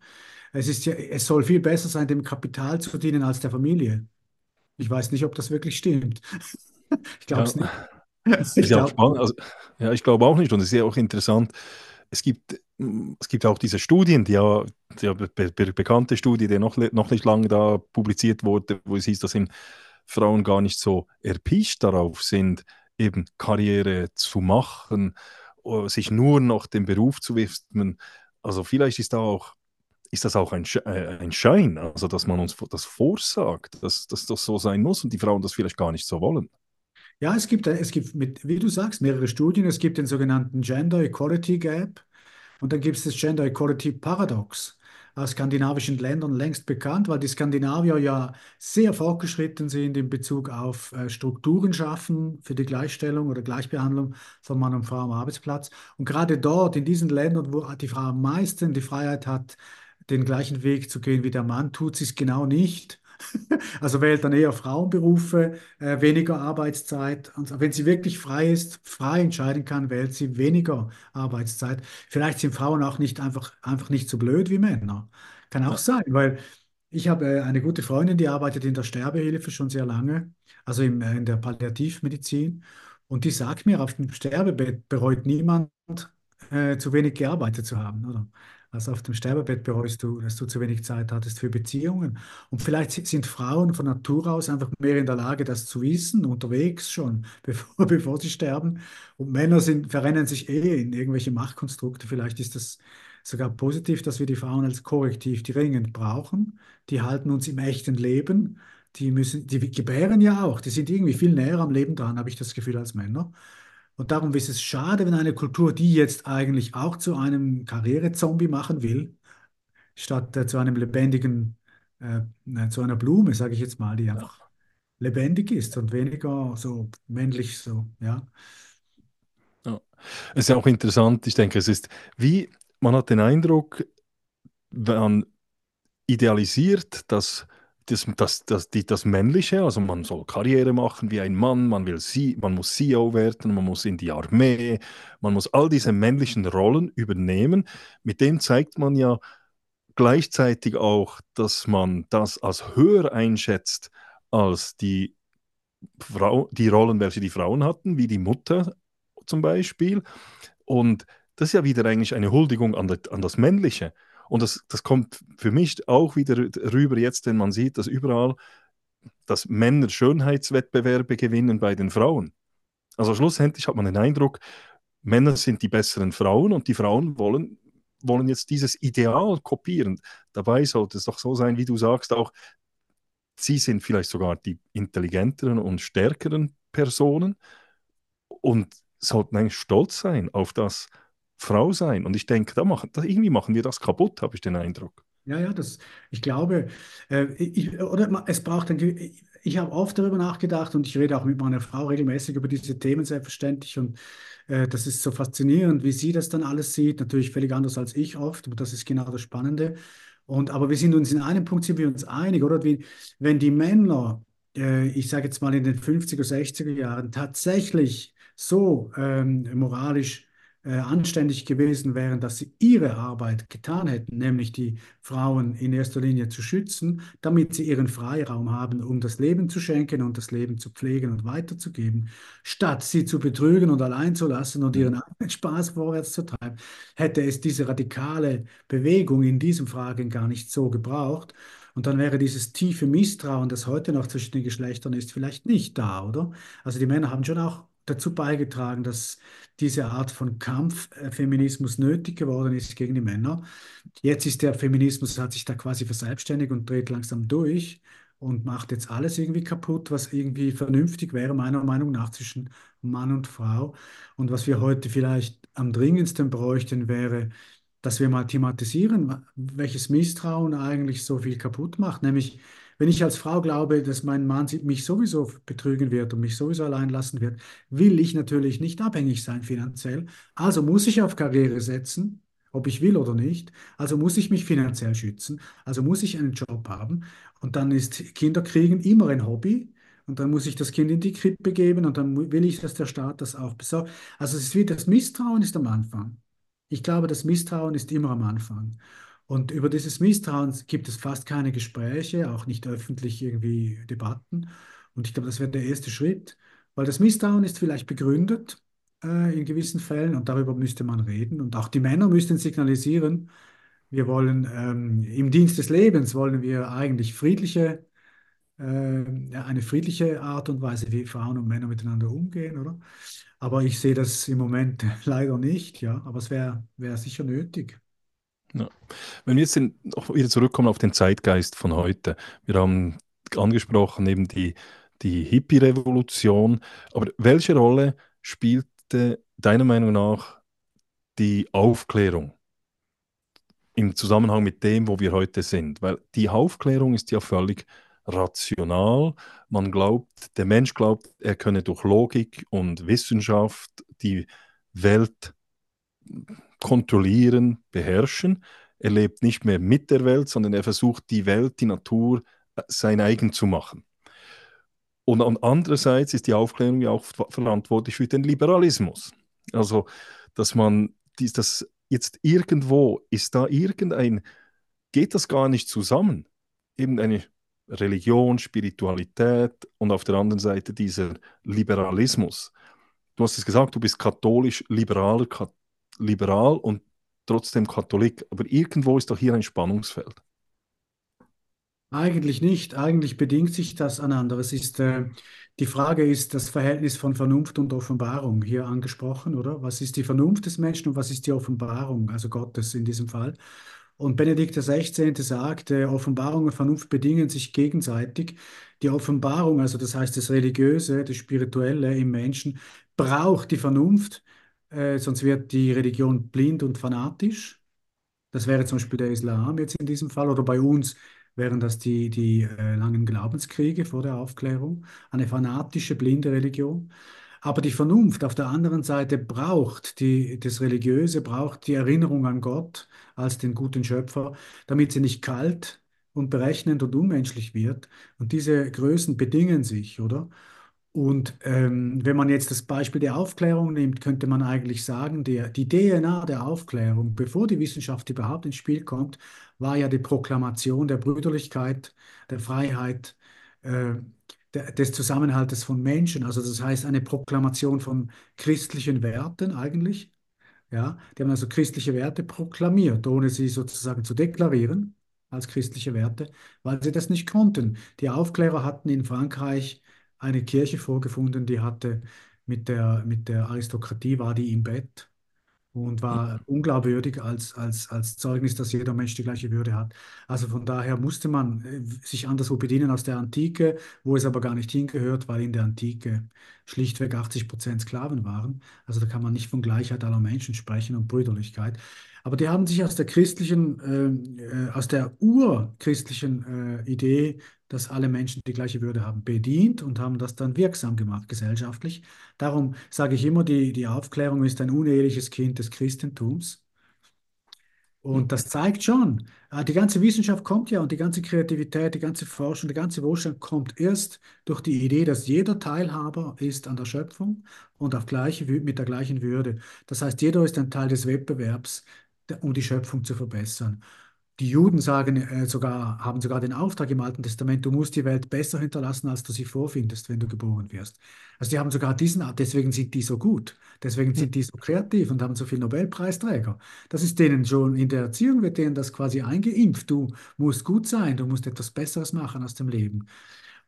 Es ist ja, es soll viel besser sein, dem Kapital zu dienen als der Familie. Ich weiß nicht, ob das wirklich stimmt. ich glaube es ja. nicht. Ich glaube also, ja, ich glaube auch nicht. Und es ist ja auch interessant. Es gibt, es gibt auch diese Studien, die ja, die be be bekannte Studie, die noch, noch nicht lange da publiziert wurde, wo es hieß, dass eben Frauen gar nicht so erpicht darauf sind, eben Karriere zu machen, sich nur noch dem Beruf zu widmen. Also vielleicht ist da auch ist das auch ein, äh, ein Schein, also dass man uns das vorsagt, dass, dass das so sein muss und die Frauen das vielleicht gar nicht so wollen. Ja, es gibt, es gibt mit, wie du sagst, mehrere Studien. Es gibt den sogenannten Gender Equality Gap und dann gibt es das Gender Equality Paradox skandinavischen Ländern längst bekannt, weil die Skandinavier ja sehr fortgeschritten sind in Bezug auf äh, Strukturen schaffen für die Gleichstellung oder Gleichbehandlung von Mann und Frau am Arbeitsplatz. Und gerade dort, in diesen Ländern, wo die Frau am meisten die Freiheit hat, den gleichen Weg zu gehen wie der Mann, tut sie es genau nicht. Also wählt dann eher Frauenberufe, äh, weniger Arbeitszeit. Und wenn sie wirklich frei ist, frei entscheiden kann, wählt sie weniger Arbeitszeit. Vielleicht sind Frauen auch nicht einfach, einfach nicht so blöd wie Männer. Kann auch sein, weil ich habe äh, eine gute Freundin, die arbeitet in der Sterbehilfe schon sehr lange, also im, äh, in der Palliativmedizin. Und die sagt mir, auf dem Sterbebett bereut niemand, äh, zu wenig gearbeitet zu haben. Oder? Also auf dem Sterbebett bereust du, dass du zu wenig Zeit hattest für Beziehungen. Und vielleicht sind Frauen von Natur aus einfach mehr in der Lage, das zu wissen, unterwegs schon, bevor, bevor sie sterben. Und Männer sind, verrennen sich eh in irgendwelche Machtkonstrukte. Vielleicht ist das sogar positiv, dass wir die Frauen als Korrektiv dringend brauchen. Die halten uns im echten Leben. Die müssen, die gebären ja auch. Die sind irgendwie viel näher am Leben dran, habe ich das Gefühl, als Männer. Und darum ist es schade, wenn eine Kultur, die jetzt eigentlich auch zu einem Karrierezombie machen will, statt äh, zu einem lebendigen, äh, äh, zu einer Blume, sage ich jetzt mal, die einfach lebendig ist und weniger so männlich so, ja. Ja. Es ist ja auch interessant, ich denke, es ist wie, man hat den Eindruck, man idealisiert das, das, das, das, die, das Männliche, also man soll Karriere machen wie ein Mann, man will sie, man muss CEO werden, man muss in die Armee, man muss all diese männlichen Rollen übernehmen. Mit dem zeigt man ja gleichzeitig auch, dass man das als höher einschätzt als die, Frau, die Rollen, welche die Frauen hatten, wie die Mutter zum Beispiel. Und das ist ja wieder eigentlich eine Huldigung an, an das Männliche. Und das, das kommt für mich auch wieder rüber jetzt, wenn man sieht, dass überall, dass Männer Schönheitswettbewerbe gewinnen bei den Frauen. Also schlussendlich hat man den Eindruck, Männer sind die besseren Frauen und die Frauen wollen, wollen jetzt dieses Ideal kopieren. Dabei sollte es doch so sein, wie du sagst, auch sie sind vielleicht sogar die intelligenteren und stärkeren Personen und sollten eigentlich stolz sein auf das Frau sein. Und ich denke, da machen, da irgendwie machen wir das kaputt, habe ich den Eindruck. Ja, ja, das, ich glaube, äh, ich, oder es braucht ein, ich, habe oft darüber nachgedacht und ich rede auch mit meiner Frau regelmäßig über diese Themen selbstverständlich und äh, das ist so faszinierend, wie sie das dann alles sieht. Natürlich völlig anders als ich oft, aber das ist genau das Spannende. Und, aber wir sind uns in einem Punkt sind wir uns einig, oder? Wie, wenn die Männer, äh, ich sage jetzt mal in den 50er, 60er Jahren, tatsächlich so ähm, moralisch äh, anständig gewesen wären, dass sie ihre Arbeit getan hätten, nämlich die Frauen in erster Linie zu schützen, damit sie ihren Freiraum haben, um das Leben zu schenken und das Leben zu pflegen und weiterzugeben, statt sie zu betrügen und allein zu lassen und ihren eigenen Spaß vorwärts zu treiben, hätte es diese radikale Bewegung in diesen Fragen gar nicht so gebraucht. Und dann wäre dieses tiefe Misstrauen, das heute noch zwischen den Geschlechtern ist, vielleicht nicht da, oder? Also die Männer haben schon auch dazu beigetragen, dass diese Art von Kampffeminismus nötig geworden ist gegen die Männer. Jetzt ist der Feminismus, hat sich da quasi verselbstständigt und dreht langsam durch und macht jetzt alles irgendwie kaputt, was irgendwie vernünftig wäre, meiner Meinung nach, zwischen Mann und Frau. Und was wir heute vielleicht am dringendsten bräuchten, wäre, dass wir mal thematisieren, welches Misstrauen eigentlich so viel kaputt macht, nämlich wenn ich als Frau glaube, dass mein Mann mich sowieso betrügen wird und mich sowieso allein lassen wird, will ich natürlich nicht abhängig sein finanziell. Also muss ich auf Karriere setzen, ob ich will oder nicht. Also muss ich mich finanziell schützen. Also muss ich einen Job haben. Und dann ist Kinderkriegen immer ein Hobby. Und dann muss ich das Kind in die Krippe geben und dann will ich, dass der Staat das auch besorgt. Also es ist wie das Misstrauen ist am Anfang. Ich glaube, das Misstrauen ist immer am Anfang. Und über dieses Misstrauen gibt es fast keine Gespräche, auch nicht öffentlich irgendwie Debatten. Und ich glaube, das wäre der erste Schritt, weil das Misstrauen ist vielleicht begründet äh, in gewissen Fällen und darüber müsste man reden. Und auch die Männer müssten signalisieren, wir wollen ähm, im Dienst des Lebens wollen wir eigentlich friedliche, äh, eine friedliche Art und Weise, wie Frauen und Männer miteinander umgehen, oder? Aber ich sehe das im Moment leider nicht, ja. Aber es wäre wär sicher nötig. Ja. Wenn wir jetzt noch wieder zurückkommen auf den Zeitgeist von heute, wir haben angesprochen eben die, die Hippie-Revolution, aber welche Rolle spielte deiner Meinung nach die Aufklärung im Zusammenhang mit dem, wo wir heute sind? Weil die Aufklärung ist ja völlig rational. Man glaubt, der Mensch glaubt, er könne durch Logik und Wissenschaft die Welt kontrollieren, beherrschen. Er lebt nicht mehr mit der Welt, sondern er versucht, die Welt, die Natur äh, sein eigen zu machen. Und andererseits ist die Aufklärung ja auch verantwortlich für den Liberalismus. Also, dass man das jetzt irgendwo, ist da irgendein, geht das gar nicht zusammen? Eben eine Religion, Spiritualität und auf der anderen Seite dieser Liberalismus. Du hast es gesagt, du bist katholisch-liberaler liberal und trotzdem Katholik. Aber irgendwo ist doch hier ein Spannungsfeld. Eigentlich nicht. Eigentlich bedingt sich das aneinander. Es ist, äh, die Frage ist das Verhältnis von Vernunft und Offenbarung hier angesprochen, oder? Was ist die Vernunft des Menschen und was ist die Offenbarung, also Gottes in diesem Fall? Und Benedikt XVI. sagt, äh, Offenbarung und Vernunft bedingen sich gegenseitig. Die Offenbarung, also das heißt das Religiöse, das Spirituelle im Menschen, braucht die Vernunft, äh, sonst wird die Religion blind und fanatisch. Das wäre zum Beispiel der Islam jetzt in diesem Fall oder bei uns wären das die, die äh, langen Glaubenskriege vor der Aufklärung, eine fanatische, blinde Religion. Aber die Vernunft auf der anderen Seite braucht die, das Religiöse, braucht die Erinnerung an Gott als den guten Schöpfer, damit sie nicht kalt und berechnend und unmenschlich wird. Und diese Größen bedingen sich, oder? Und ähm, wenn man jetzt das Beispiel der Aufklärung nimmt, könnte man eigentlich sagen, der, die DNA der Aufklärung, bevor die Wissenschaft überhaupt ins Spiel kommt, war ja die Proklamation der Brüderlichkeit, der Freiheit, äh, der, des Zusammenhaltes von Menschen. Also das heißt eine Proklamation von christlichen Werten eigentlich. Ja, die haben also christliche Werte proklamiert, ohne sie sozusagen zu deklarieren als christliche Werte, weil sie das nicht konnten. Die Aufklärer hatten in Frankreich eine Kirche vorgefunden, die hatte mit der, mit der Aristokratie, war die im Bett und war unglaubwürdig als, als, als Zeugnis, dass jeder Mensch die gleiche Würde hat. Also von daher musste man äh, sich anderswo bedienen aus der Antike, wo es aber gar nicht hingehört, weil in der Antike schlichtweg 80 Prozent Sklaven waren. Also da kann man nicht von Gleichheit aller Menschen sprechen und Brüderlichkeit. Aber die haben sich aus der christlichen, äh, äh, aus der urchristlichen äh, Idee, dass alle Menschen die gleiche Würde haben, bedient und haben das dann wirksam gemacht gesellschaftlich. Darum sage ich immer, die, die Aufklärung ist ein uneheliches Kind des Christentums. Und das zeigt schon, äh, die ganze Wissenschaft kommt ja und die ganze Kreativität, die ganze Forschung, der ganze Wohlstand kommt erst durch die Idee, dass jeder Teilhaber ist an der Schöpfung und auf gleiche, mit der gleichen Würde. Das heißt, jeder ist ein Teil des Wettbewerbs um die Schöpfung zu verbessern. Die Juden sagen äh, sogar, haben sogar den Auftrag im Alten Testament, du musst die Welt besser hinterlassen, als du sie vorfindest, wenn du geboren wirst. Also die haben sogar diesen, deswegen sind die so gut, deswegen sind die so kreativ und haben so viele Nobelpreisträger. Das ist denen schon in der Erziehung, wird denen das quasi eingeimpft. Du musst gut sein, du musst etwas Besseres machen aus dem Leben.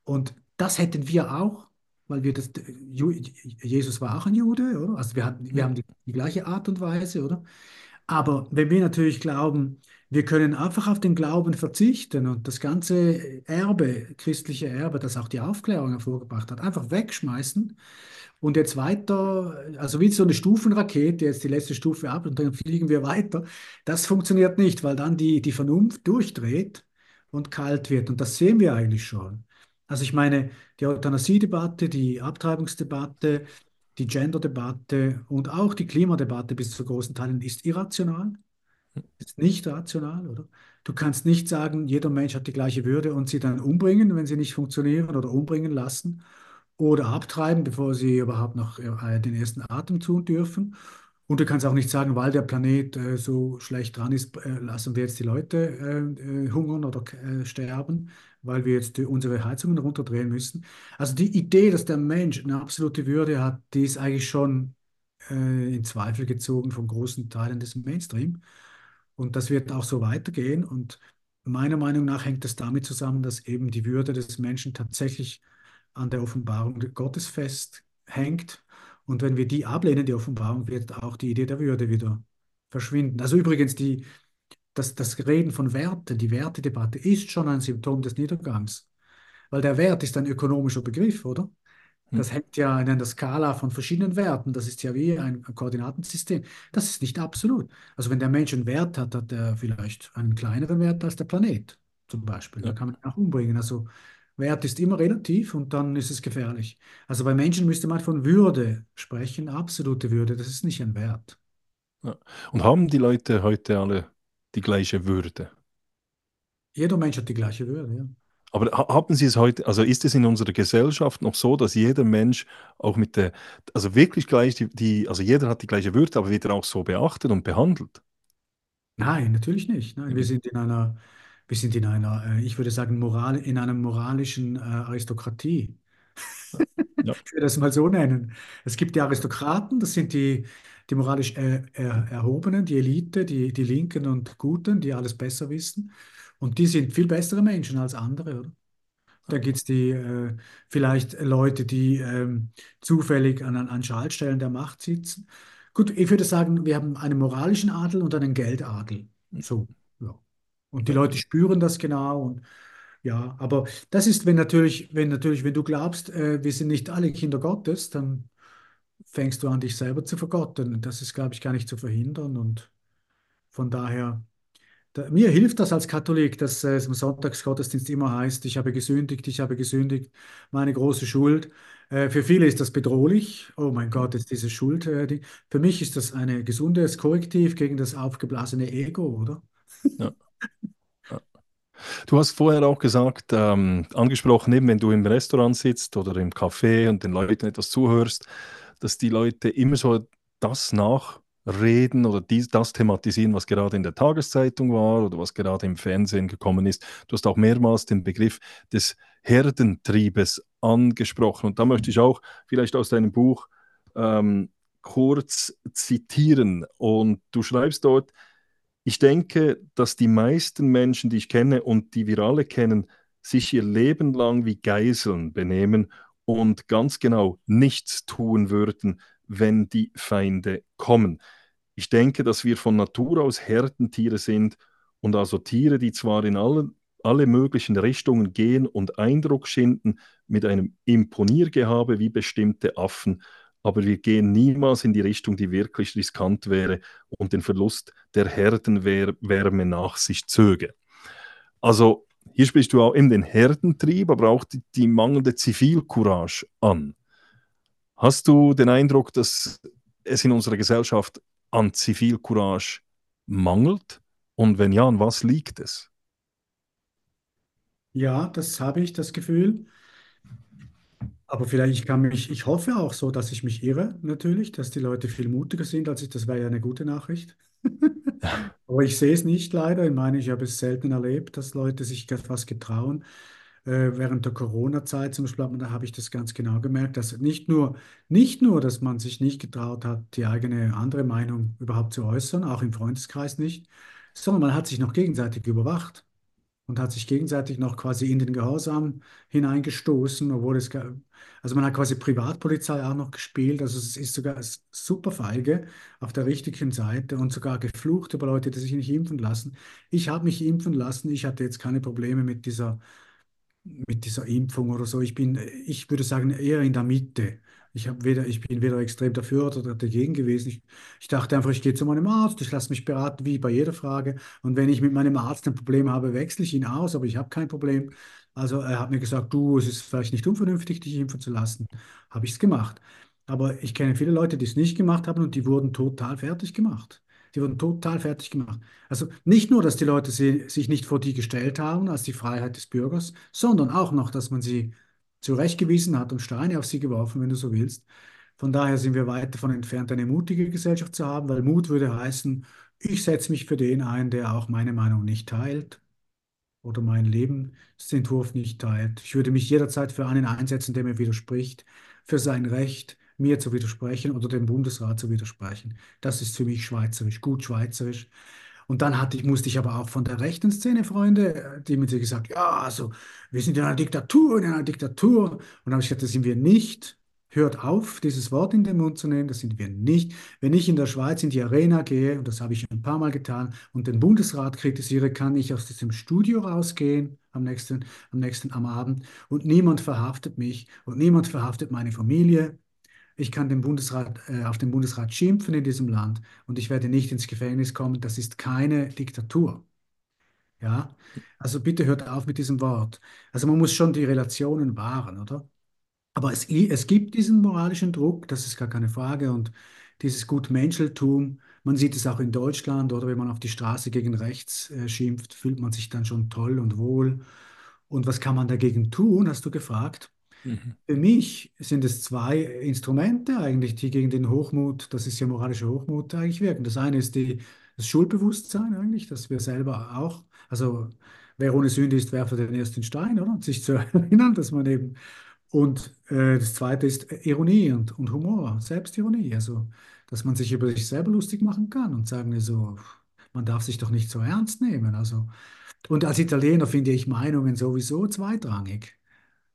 Und das hätten wir auch, weil wir das, Jesus war auch ein Jude, oder? Also wir, hatten, wir haben die, die gleiche Art und Weise, oder? Aber wenn wir natürlich glauben, wir können einfach auf den Glauben verzichten und das ganze Erbe, christliche Erbe, das auch die Aufklärung hervorgebracht hat, einfach wegschmeißen und jetzt weiter, also wie so eine Stufenrakete, jetzt die letzte Stufe ab und dann fliegen wir weiter, das funktioniert nicht, weil dann die, die Vernunft durchdreht und kalt wird. Und das sehen wir eigentlich schon. Also ich meine, die Euthanasie-Debatte, die Abtreibungsdebatte, die Gender-Debatte und auch die Klimadebatte bis zu großen Teilen ist irrational, ist nicht rational, oder? Du kannst nicht sagen, jeder Mensch hat die gleiche Würde und sie dann umbringen, wenn sie nicht funktionieren oder umbringen lassen oder abtreiben, bevor sie überhaupt noch äh, den ersten Atem tun dürfen. Und du kannst auch nicht sagen, weil der Planet äh, so schlecht dran ist, äh, lassen wir jetzt die Leute äh, äh, hungern oder äh, sterben, weil wir jetzt unsere Heizungen runterdrehen müssen. Also die Idee, dass der Mensch eine absolute Würde hat, die ist eigentlich schon in Zweifel gezogen von großen Teilen des Mainstream. Und das wird auch so weitergehen. Und meiner Meinung nach hängt das damit zusammen, dass eben die Würde des Menschen tatsächlich an der Offenbarung Gottes festhängt und wenn wir die ablehnen, die Offenbarung, wird auch die Idee der Würde wieder verschwinden. Also übrigens, die, das, das Reden von Werten, die Wertedebatte ist schon ein Symptom des Niedergangs. Weil der Wert ist ein ökonomischer Begriff, oder? Hm. Das hängt ja in einer Skala von verschiedenen Werten. Das ist ja wie ein Koordinatensystem. Das ist nicht absolut. Also wenn der Mensch einen Wert hat, hat er vielleicht einen kleineren Wert als der Planet zum Beispiel. Da kann man ihn auch umbringen. Also Wert ist immer relativ und dann ist es gefährlich. Also bei Menschen müsste man von Würde sprechen, absolute Würde, das ist nicht ein Wert. Ja. Und haben die Leute heute alle die gleiche Würde? Jeder Mensch hat die gleiche Würde, ja. Aber haben Sie es heute, also ist es in unserer Gesellschaft noch so, dass jeder Mensch auch mit der, also wirklich gleich, die, die also jeder hat die gleiche Würde, aber wird er auch so beachtet und behandelt? Nein, natürlich nicht. Nein, wir sind in einer wir sind in einer, äh, ich würde sagen, Moral, in einer moralischen äh, Aristokratie. Ja. Ich würde das mal so nennen. Es gibt die Aristokraten, das sind die, die moralisch äh, er, Erhobenen, die Elite, die, die Linken und Guten, die alles besser wissen. Und die sind viel bessere Menschen als andere, oder? Da gibt es die äh, vielleicht Leute, die ähm, zufällig an, an Schaltstellen der Macht sitzen. Gut, ich würde sagen, wir haben einen moralischen Adel und einen Geldadel. So, ja. Und die Leute spüren das genau und ja, aber das ist, wenn natürlich, wenn natürlich, wenn du glaubst, äh, wir sind nicht alle Kinder Gottes, dann fängst du an, dich selber zu vergotten. Das ist, glaube ich, gar nicht zu verhindern. Und von daher, mir hilft das als Katholik, dass es im Sonntagsgottesdienst immer heißt, ich habe gesündigt, ich habe gesündigt, meine große Schuld. Äh, für viele ist das bedrohlich. Oh mein Gott, ist diese Schuld. Äh, für mich ist das ein gesundes Korrektiv gegen das aufgeblasene Ego, oder? Ja. Du hast vorher auch gesagt, ähm, angesprochen, eben wenn du im Restaurant sitzt oder im Café und den Leuten etwas zuhörst, dass die Leute immer so das nachreden oder dies, das thematisieren, was gerade in der Tageszeitung war oder was gerade im Fernsehen gekommen ist. Du hast auch mehrmals den Begriff des Herdentriebes angesprochen. Und da möchte ich auch vielleicht aus deinem Buch ähm, kurz zitieren. Und du schreibst dort, ich denke, dass die meisten Menschen, die ich kenne und die wir alle kennen, sich ihr Leben lang wie Geiseln benehmen und ganz genau nichts tun würden, wenn die Feinde kommen. Ich denke, dass wir von Natur aus Herdentiere sind und also Tiere, die zwar in alle, alle möglichen Richtungen gehen und Eindruck schinden mit einem Imponiergehabe wie bestimmte Affen, aber wir gehen niemals in die Richtung, die wirklich riskant wäre und den Verlust der Herdenwärme nach sich zöge. Also hier sprichst du auch eben den Herdentrieb, aber auch die, die mangelnde Zivilcourage an. Hast du den Eindruck, dass es in unserer Gesellschaft an Zivilcourage mangelt? Und wenn ja, an was liegt es? Ja, das habe ich, das Gefühl. Aber vielleicht, ich kann mich, ich hoffe auch so, dass ich mich irre, natürlich, dass die Leute viel mutiger sind als ich. Das wäre ja eine gute Nachricht. Aber ich sehe es nicht leider. Ich meine, ich habe es selten erlebt, dass Leute sich etwas getrauen. Äh, während der Corona-Zeit zum Beispiel, da habe ich das ganz genau gemerkt, dass nicht nur, nicht nur, dass man sich nicht getraut hat, die eigene andere Meinung überhaupt zu äußern, auch im Freundeskreis nicht, sondern man hat sich noch gegenseitig überwacht und hat sich gegenseitig noch quasi in den Gehorsam hineingestoßen, obwohl es, also man hat quasi Privatpolizei auch noch gespielt, also es ist sogar super feige auf der richtigen Seite und sogar geflucht über Leute, die sich nicht impfen lassen. Ich habe mich impfen lassen, ich hatte jetzt keine Probleme mit dieser, mit dieser Impfung oder so. Ich bin, ich würde sagen, eher in der Mitte. Ich, weder, ich bin weder extrem dafür oder dagegen gewesen. Ich, ich dachte einfach, ich gehe zu meinem Arzt, ich lasse mich beraten, wie bei jeder Frage. Und wenn ich mit meinem Arzt ein Problem habe, wechsle ich ihn aus, aber ich habe kein Problem. Also er hat mir gesagt, du, es ist vielleicht nicht unvernünftig, dich impfen zu lassen. Habe ich es gemacht. Aber ich kenne viele Leute, die es nicht gemacht haben und die wurden total fertig gemacht. Die wurden total fertig gemacht. Also nicht nur, dass die Leute sie, sich nicht vor die gestellt haben als die Freiheit des Bürgers, sondern auch noch, dass man sie zurechtgewiesen hat und Steine auf sie geworfen, wenn du so willst. Von daher sind wir weit davon entfernt, eine mutige Gesellschaft zu haben, weil Mut würde heißen, ich setze mich für den ein, der auch meine Meinung nicht teilt oder meinen Lebensentwurf nicht teilt. Ich würde mich jederzeit für einen einsetzen, der mir widerspricht, für sein Recht, mir zu widersprechen oder dem Bundesrat zu widersprechen. Das ist für mich schweizerisch, gut schweizerisch. Und dann hatte ich, musste ich aber auch von der rechten Szene Freunde, die mir gesagt, ja, also wir sind in einer Diktatur, in einer Diktatur. Und dann habe ich gesagt, das sind wir nicht. Hört auf, dieses Wort in den Mund zu nehmen, das sind wir nicht. Wenn ich in der Schweiz in die Arena gehe, und das habe ich ein paar Mal getan, und den Bundesrat kritisiere, kann ich aus diesem Studio rausgehen am nächsten, am nächsten am Abend und niemand verhaftet mich und niemand verhaftet meine Familie ich kann den Bundesrat, äh, auf den Bundesrat schimpfen in diesem Land und ich werde nicht ins Gefängnis kommen. Das ist keine Diktatur. Ja, also bitte hört auf mit diesem Wort. Also man muss schon die Relationen wahren, oder? Aber es, es gibt diesen moralischen Druck, das ist gar keine Frage. Und dieses Gutmenscheltum, man sieht es auch in Deutschland, oder wenn man auf die Straße gegen rechts äh, schimpft, fühlt man sich dann schon toll und wohl. Und was kann man dagegen tun, hast du gefragt? Mhm. Für mich sind es zwei Instrumente eigentlich, die gegen den Hochmut, das ist ja moralischer Hochmut, eigentlich wirken. Das eine ist die, das Schuldbewusstsein eigentlich, dass wir selber auch, also wer ohne Sünde ist, werfe den ersten Stein, oder? Und sich zu erinnern, dass man eben, und äh, das zweite ist Ironie und, und Humor, Selbstironie, also dass man sich über sich selber lustig machen kann und sagen so, man darf sich doch nicht so ernst nehmen. Also, und als Italiener finde ich Meinungen sowieso zweitrangig.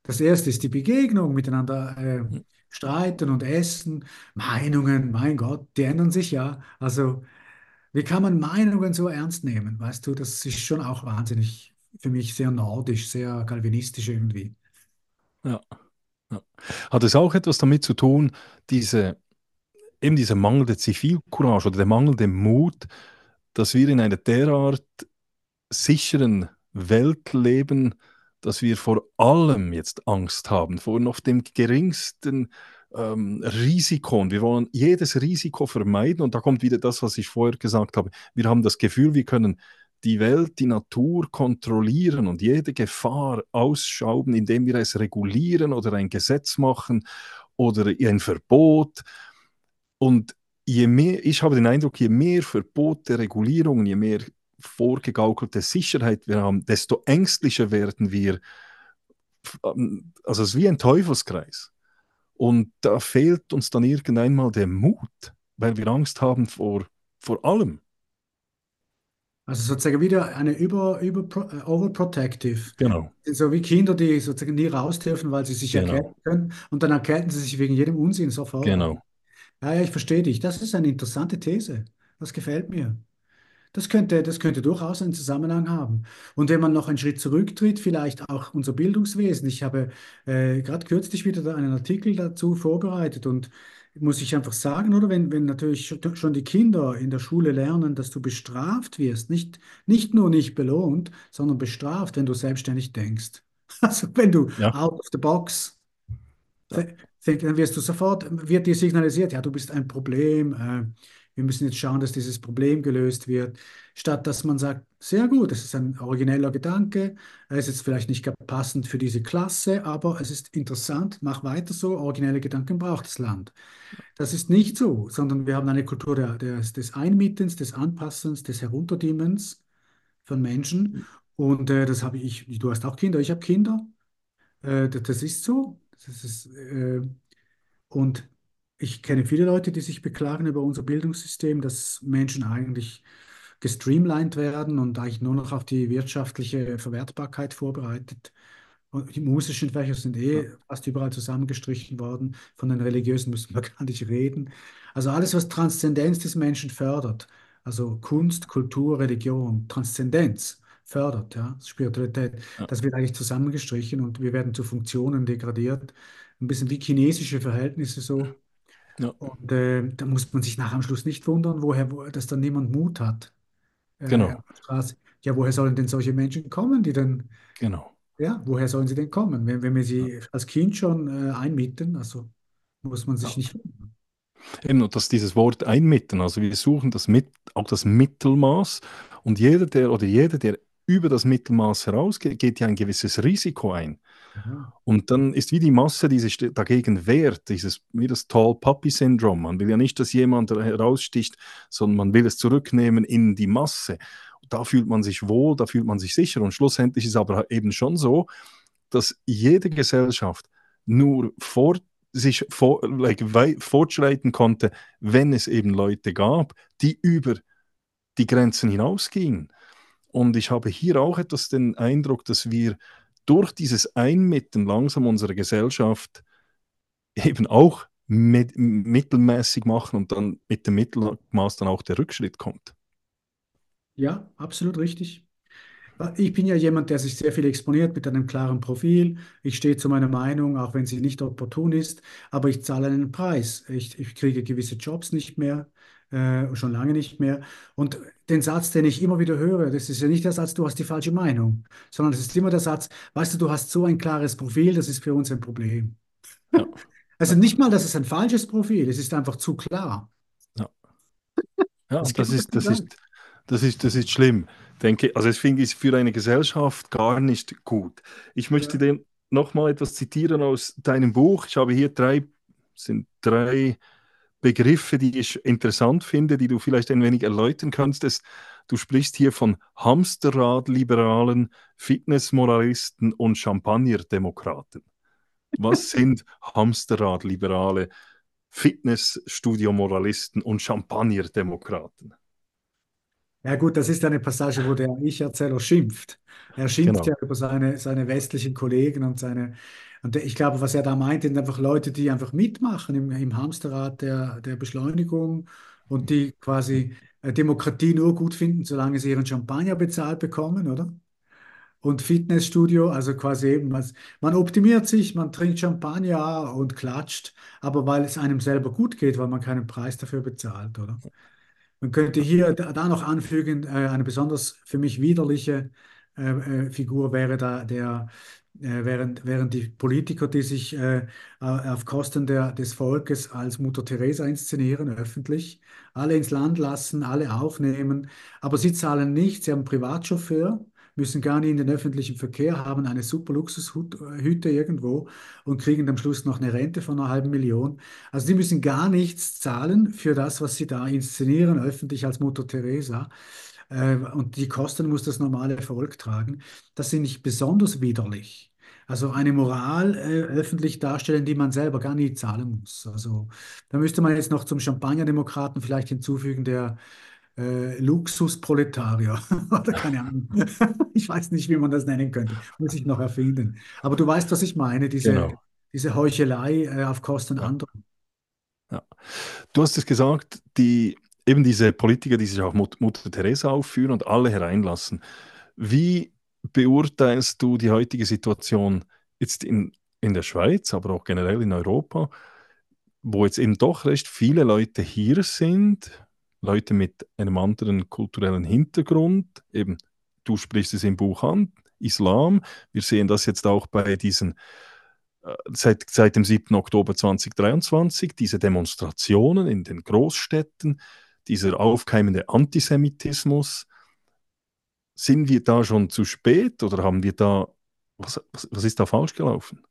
Das erste ist die Begegnung, miteinander äh, streiten und essen. Meinungen, mein Gott, die ändern sich ja. Also, wie kann man Meinungen so ernst nehmen? Weißt du, das ist schon auch wahnsinnig für mich sehr nordisch, sehr kalvinistisch irgendwie. Ja. ja. Hat es auch etwas damit zu tun, diese eben dieser mangelnde Zivilcourage oder der mangelnde Mut, dass wir in einer derart sicheren Welt leben, dass wir vor allem jetzt Angst haben, vor noch dem geringsten ähm, Risiko. Und wir wollen jedes Risiko vermeiden. Und da kommt wieder das, was ich vorher gesagt habe. Wir haben das Gefühl, wir können die Welt, die Natur kontrollieren und jede Gefahr ausschauben, indem wir es regulieren oder ein Gesetz machen oder ein Verbot. Und je mehr, ich habe den Eindruck, je mehr Verbote, Regulierungen, je mehr vorgegaukelte Sicherheit wir haben, desto ängstlicher werden wir. Ähm, also es ist wie ein Teufelskreis. Und da fehlt uns dann irgendwann mal der Mut, weil wir Angst haben vor, vor allem. Also sozusagen wieder eine über, über äh, overprotective. Genau. So wie Kinder, die sozusagen nie raus dürfen, weil sie sich Genau. erkälten können und dann erkälten sie sich wegen jedem Unsinn sofort. Genau. Ja, ja, ich verstehe dich. Das ist eine interessante These. Das gefällt mir. Das könnte, das könnte durchaus einen Zusammenhang haben. Und wenn man noch einen Schritt zurücktritt, vielleicht auch unser Bildungswesen. Ich habe äh, gerade kürzlich wieder einen Artikel dazu vorbereitet und muss ich einfach sagen, oder wenn, wenn natürlich schon die Kinder in der Schule lernen, dass du bestraft wirst, nicht, nicht nur nicht belohnt, sondern bestraft, wenn du selbstständig denkst. Also wenn du Ja. out of the box dann wirst du sofort, wird dir signalisiert, ja, du bist ein Problem, äh, wir müssen jetzt schauen, dass dieses Problem gelöst wird, statt dass man sagt, sehr gut, das ist ein origineller Gedanke, er ist jetzt vielleicht nicht passend für diese Klasse, aber es ist interessant, mach weiter so, originelle Gedanken braucht das Land. Das ist nicht so, sondern wir haben eine Kultur der, der, des Einmittens, des Anpassens, des Herunterdimmens von Menschen und äh, das habe ich, du hast auch Kinder, ich habe Kinder, äh, das, das ist so. Das ist, äh, und ich kenne viele Leute, die sich beklagen über unser Bildungssystem, dass Menschen eigentlich gestreamlined werden und eigentlich nur noch auf die wirtschaftliche Verwertbarkeit vorbereitet. Und die musischen Fächer sind eh fast überall zusammengestrichen worden. Von den religiösen müssen wir gar nicht reden. Also alles, was Transzendenz des Menschen fördert, also Kunst, Kultur, Religion, Transzendenz fördert, ja, Spiritualität, Ja. das wird eigentlich zusammengestrichen und wir werden zu Funktionen degradiert. Ein bisschen wie chinesische Verhältnisse so. Ja. Und äh, da muss man sich nach am Schluss nicht wundern, woher, wo, dass dann niemand Mut hat. Äh, Genau. Ja, woher sollen denn solche Menschen kommen, die dann, Genau. ja, woher sollen sie denn kommen? Wenn, wenn wir sie als Kind schon äh, einmieten, also muss man sich Ja. nicht wundern. Eben, und dass dieses Wort einmitten, also wir suchen das mit, auch das Mittelmaß und jeder, der oder jeder, der über das Mittelmaß herausgeht, geht ja ein gewisses Risiko ein. Und dann ist wie die Masse, die sich dagegen wehrt, dieses, wie das Tall Puppy Syndrom. Man will ja nicht, dass jemand heraussticht, sondern man will es zurücknehmen in die Masse. Da fühlt man sich wohl, da fühlt man sich sicher. Und schlussendlich ist aber eben schon so, dass jede Gesellschaft nur vor, sich vor, like, fortschreiten konnte, wenn es eben Leute gab, die über die Grenzen hinausgingen. Und ich habe hier auch etwas den Eindruck, dass wir durch dieses Einmitten langsam unsere Gesellschaft eben auch mit, mittelmäßig machen und dann mit dem Mittelmaß dann auch der Rückschritt kommt. Ja, absolut richtig. Ich bin ja jemand, der sich sehr viel exponiert mit einem klaren Profil. Ich stehe zu meiner Meinung, auch wenn sie nicht opportun ist, aber ich zahle einen Preis. Ich, ich kriege gewisse Jobs nicht mehr, äh, schon lange nicht mehr. Und den Satz, den ich immer wieder höre, das ist ja nicht der Satz, du hast die falsche Meinung, sondern es ist immer der Satz, weißt du, du hast so ein klares Profil, das ist für uns ein Problem. Ja. Also nicht mal, dass es ein falsches Profil, es ist einfach zu klar. Ja, ja Das das ist, das ist, das ist, das ist schlimm. Denke, also das finde ich für eine Gesellschaft gar nicht gut. Ich möchte Ja. dir nochmal etwas zitieren aus deinem Buch. Ich habe hier drei, sind drei Begriffe, die ich interessant finde, die du vielleicht ein wenig erläutern kannst. Es, du sprichst hier von Hamsterrad-Liberalen, Fitnessmoralisten und Champagnerdemokraten. Was sind Hamsterrad-Liberale, Fitnessstudio-Moralisten und Champagnerdemokraten? Ja gut, das ist eine Passage, wo der Ich-Erzähler schimpft. Er schimpft Genau. ja über seine, seine westlichen Kollegen und seine, und ich glaube, was er da meint, sind einfach Leute, die einfach mitmachen im, im Hamsterrad der, der Beschleunigung und die quasi äh, Demokratie nur gut finden, solange sie ihren Champagner bezahlt bekommen, oder? und Fitnessstudio, also quasi eben, was, man optimiert sich, man trinkt Champagner und klatscht, aber weil es einem selber gut geht, weil man keinen Preis dafür bezahlt, oder? Man könnte hier da noch anfügen, äh, eine besonders für mich widerliche äh, Figur wäre da der, äh, während, während die Politiker, die sich äh, auf Kosten der, des Volkes als Mutter Teresa inszenieren, öffentlich, alle ins Land lassen, alle aufnehmen, aber sie zahlen nichts, sie haben einen Privatchauffeur. müssen gar nicht in den öffentlichen Verkehr, haben eine super Luxushütte irgendwo und kriegen am Schluss noch eine Rente von einer halben Million. Also die müssen gar nichts zahlen für das, was sie da inszenieren, öffentlich als Mutter Teresa. Äh, und die Kosten muss das normale Volk tragen. Das finde ich besonders widerlich. Also eine Moral äh, öffentlich darstellen, die man selber gar nicht zahlen muss. Also da müsste man jetzt noch zum Champagnerdemokraten vielleicht hinzufügen, der äh, Luxusproletarier oder keine Ahnung. Ich weiß nicht, wie man das nennen könnte. Muss ich noch erfinden. Aber du weißt, was ich meine, diese, Genau. diese Heuchelei äh, auf Kosten Ja. anderer. Ja. Du hast es gesagt, die, eben diese Politiker, die sich Mut- Mutter Teresa aufführen und alle hereinlassen. Wie beurteilst du die heutige Situation jetzt in, in der Schweiz, aber auch generell in Europa, wo jetzt eben doch recht viele Leute hier sind, Leute mit einem anderen kulturellen Hintergrund, eben du sprichst es im Buch an, Islam. Wir sehen das jetzt auch bei diesen äh, seit, seit dem 7. Oktober 2023, diese Demonstrationen in den Großstädten, dieser aufkeimende Antisemitismus. Sind wir da schon zu spät oder haben wir da, was, was, was ist da falsch gelaufen?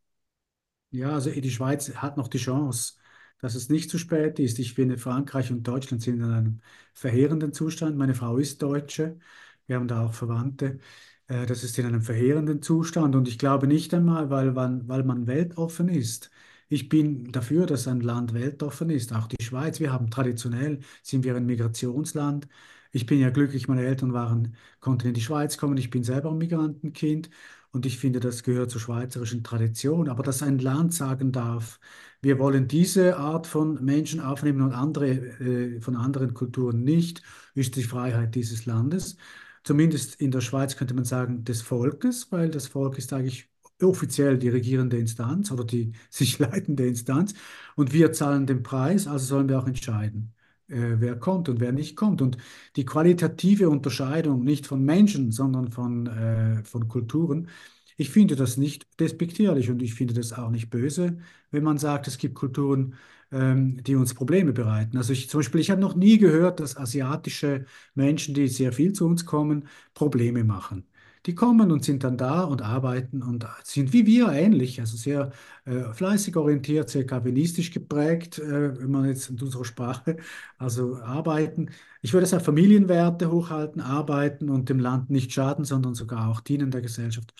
Ja, also die Schweiz hat noch die Chance, dass es nicht zu spät ist. Ich finde, Frankreich und Deutschland sind in einem verheerenden Zustand. Meine Frau ist Deutsche, wir haben da auch Verwandte. Äh, Das ist in einem verheerenden Zustand und ich glaube nicht einmal, weil man, weil man weltoffen ist. Ich bin dafür, dass ein Land weltoffen ist, auch die Schweiz. Wir haben traditionell, sind wir ein Migrationsland. Ich bin ja glücklich, meine Eltern waren, konnten in die Schweiz kommen. Ich bin selber ein Migrantenkind. Und ich finde, das gehört zur schweizerischen Tradition. Aber dass ein Land sagen darf, wir wollen diese Art von Menschen aufnehmen und andere äh, von anderen Kulturen nicht, ist die Freiheit dieses Landes. Zumindest in der Schweiz könnte man sagen, des Volkes, weil das Volk ist eigentlich offiziell die regierende Instanz oder die sich leitende Instanz. Und wir zahlen den Preis, also sollen wir auch entscheiden, äh, wer kommt und wer nicht kommt. Und die qualitative Unterscheidung nicht von Menschen, sondern von, äh, von Kulturen, ich finde das nicht despektierlich und ich finde das auch nicht böse, wenn man sagt, es gibt Kulturen, ähm, die uns Probleme bereiten. Also ich zum Beispiel, ich habe noch nie gehört, dass asiatische Menschen, die sehr viel zu uns kommen, Probleme machen. Die kommen und sind dann da und arbeiten und sind wie wir ähnlich, also sehr äh, fleißig orientiert, sehr kalvinistisch geprägt, äh, wenn man jetzt in unserer Sprache, also arbeiten. Ich würde sagen, Familienwerte hochhalten, arbeiten und dem Land nicht schaden, sondern sogar auch dienen der Gesellschaft.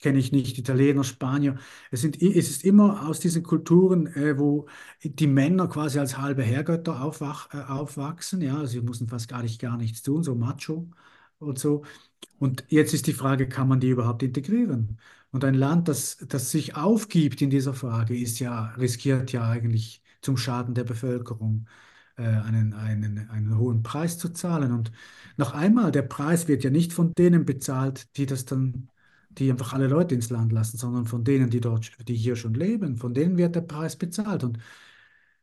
Kenne ich nicht, Italiener, Spanier. Es sind, es ist immer aus diesen Kulturen, äh, wo die Männer quasi als halbe Herrgötter aufwach, äh, aufwachsen. Ja, sie mussten fast gar nicht, gar nichts tun, so macho und so. Und jetzt ist die Frage, kann man die überhaupt integrieren? Und ein Land, das, das sich aufgibt in dieser Frage, ist ja, riskiert ja eigentlich zum Schaden der Bevölkerung äh, einen, einen, einen hohen Preis zu zahlen. Und noch einmal, der Preis wird ja nicht von denen bezahlt, die das dann, die einfach alle Leute ins Land lassen, sondern von denen, die dort, die hier schon leben. Von denen wird der Preis bezahlt. Und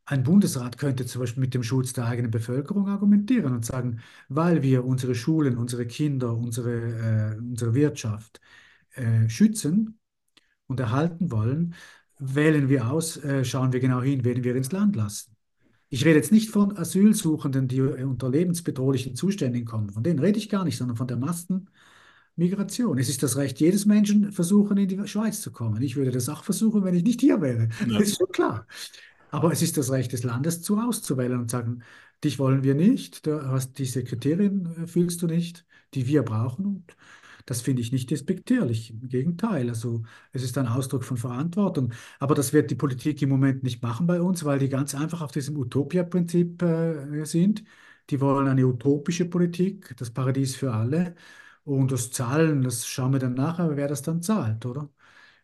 ein Bundesrat könnte zum Beispiel mit dem Schutz der eigenen Bevölkerung argumentieren und sagen, weil wir unsere Schulen, unsere Kinder, unsere, äh, unsere Wirtschaft äh, schützen und erhalten wollen, wählen wir aus, äh, schauen wir genau hin, wen wir ins Land lassen. Ich rede jetzt nicht von Asylsuchenden, die unter lebensbedrohlichen Zuständen kommen. Von denen rede ich gar nicht, sondern von der Massenmigration. Es ist das Recht jedes Menschen, versuchen in die Schweiz zu kommen. Ich würde das auch versuchen, wenn ich nicht hier wäre. Ja. Das ist schon klar. Aber es ist das Recht des Landes, zu auszuwählen und sagen, dich wollen wir nicht, du hast diese Kriterien, äh, fühlst du nicht, die wir brauchen. Und das finde ich nicht despektierlich. Im Gegenteil, also es ist ein Ausdruck von Verantwortung. Aber das wird die Politik im Moment nicht machen bei uns, weil die ganz einfach auf diesem Utopia-Prinzip äh, sind. Die wollen eine utopische Politik, das Paradies für alle. Und das Zahlen, das schauen wir dann nachher, wer das dann zahlt, oder?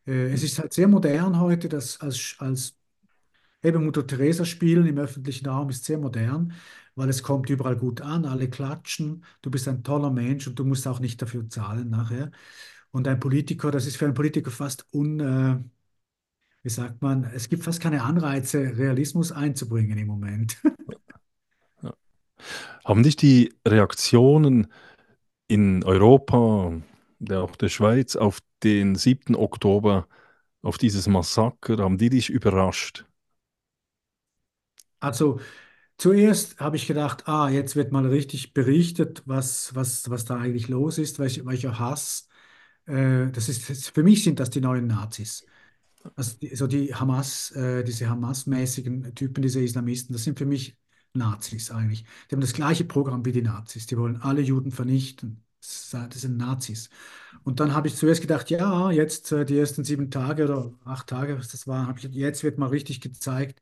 Äh, es ist halt sehr modern heute, das als, als Eben Mutter Teresa spielen im öffentlichen Raum ist sehr modern, weil es kommt überall gut an, alle klatschen, du bist ein toller Mensch und du musst auch nicht dafür zahlen nachher. Und ein Politiker, das ist für einen Politiker fast un, äh, wie sagt man, es gibt fast keine Anreize, Realismus einzubringen im Moment. Ja. Haben dich die Reaktionen in Europa, auch der Schweiz, auf den 7. Oktober, auf dieses Massaker, haben die dich überrascht? Also zuerst habe ich gedacht, ah, jetzt wird mal richtig berichtet, was, was, was da eigentlich los ist, welch, welcher Hass. Äh, das ist, für mich sind das die neuen Nazis. Also die, so die Hamas, äh, diese Hamas-mäßigen Typen, diese Islamisten, das sind für mich Nazis eigentlich. Die haben das gleiche Programm wie die Nazis. Die wollen alle Juden vernichten. Das das sind Nazis. Und dann habe ich zuerst gedacht, ja, jetzt äh, die ersten sieben Tage oder acht Tage, was das war, habe ich, jetzt wird mal richtig gezeigt,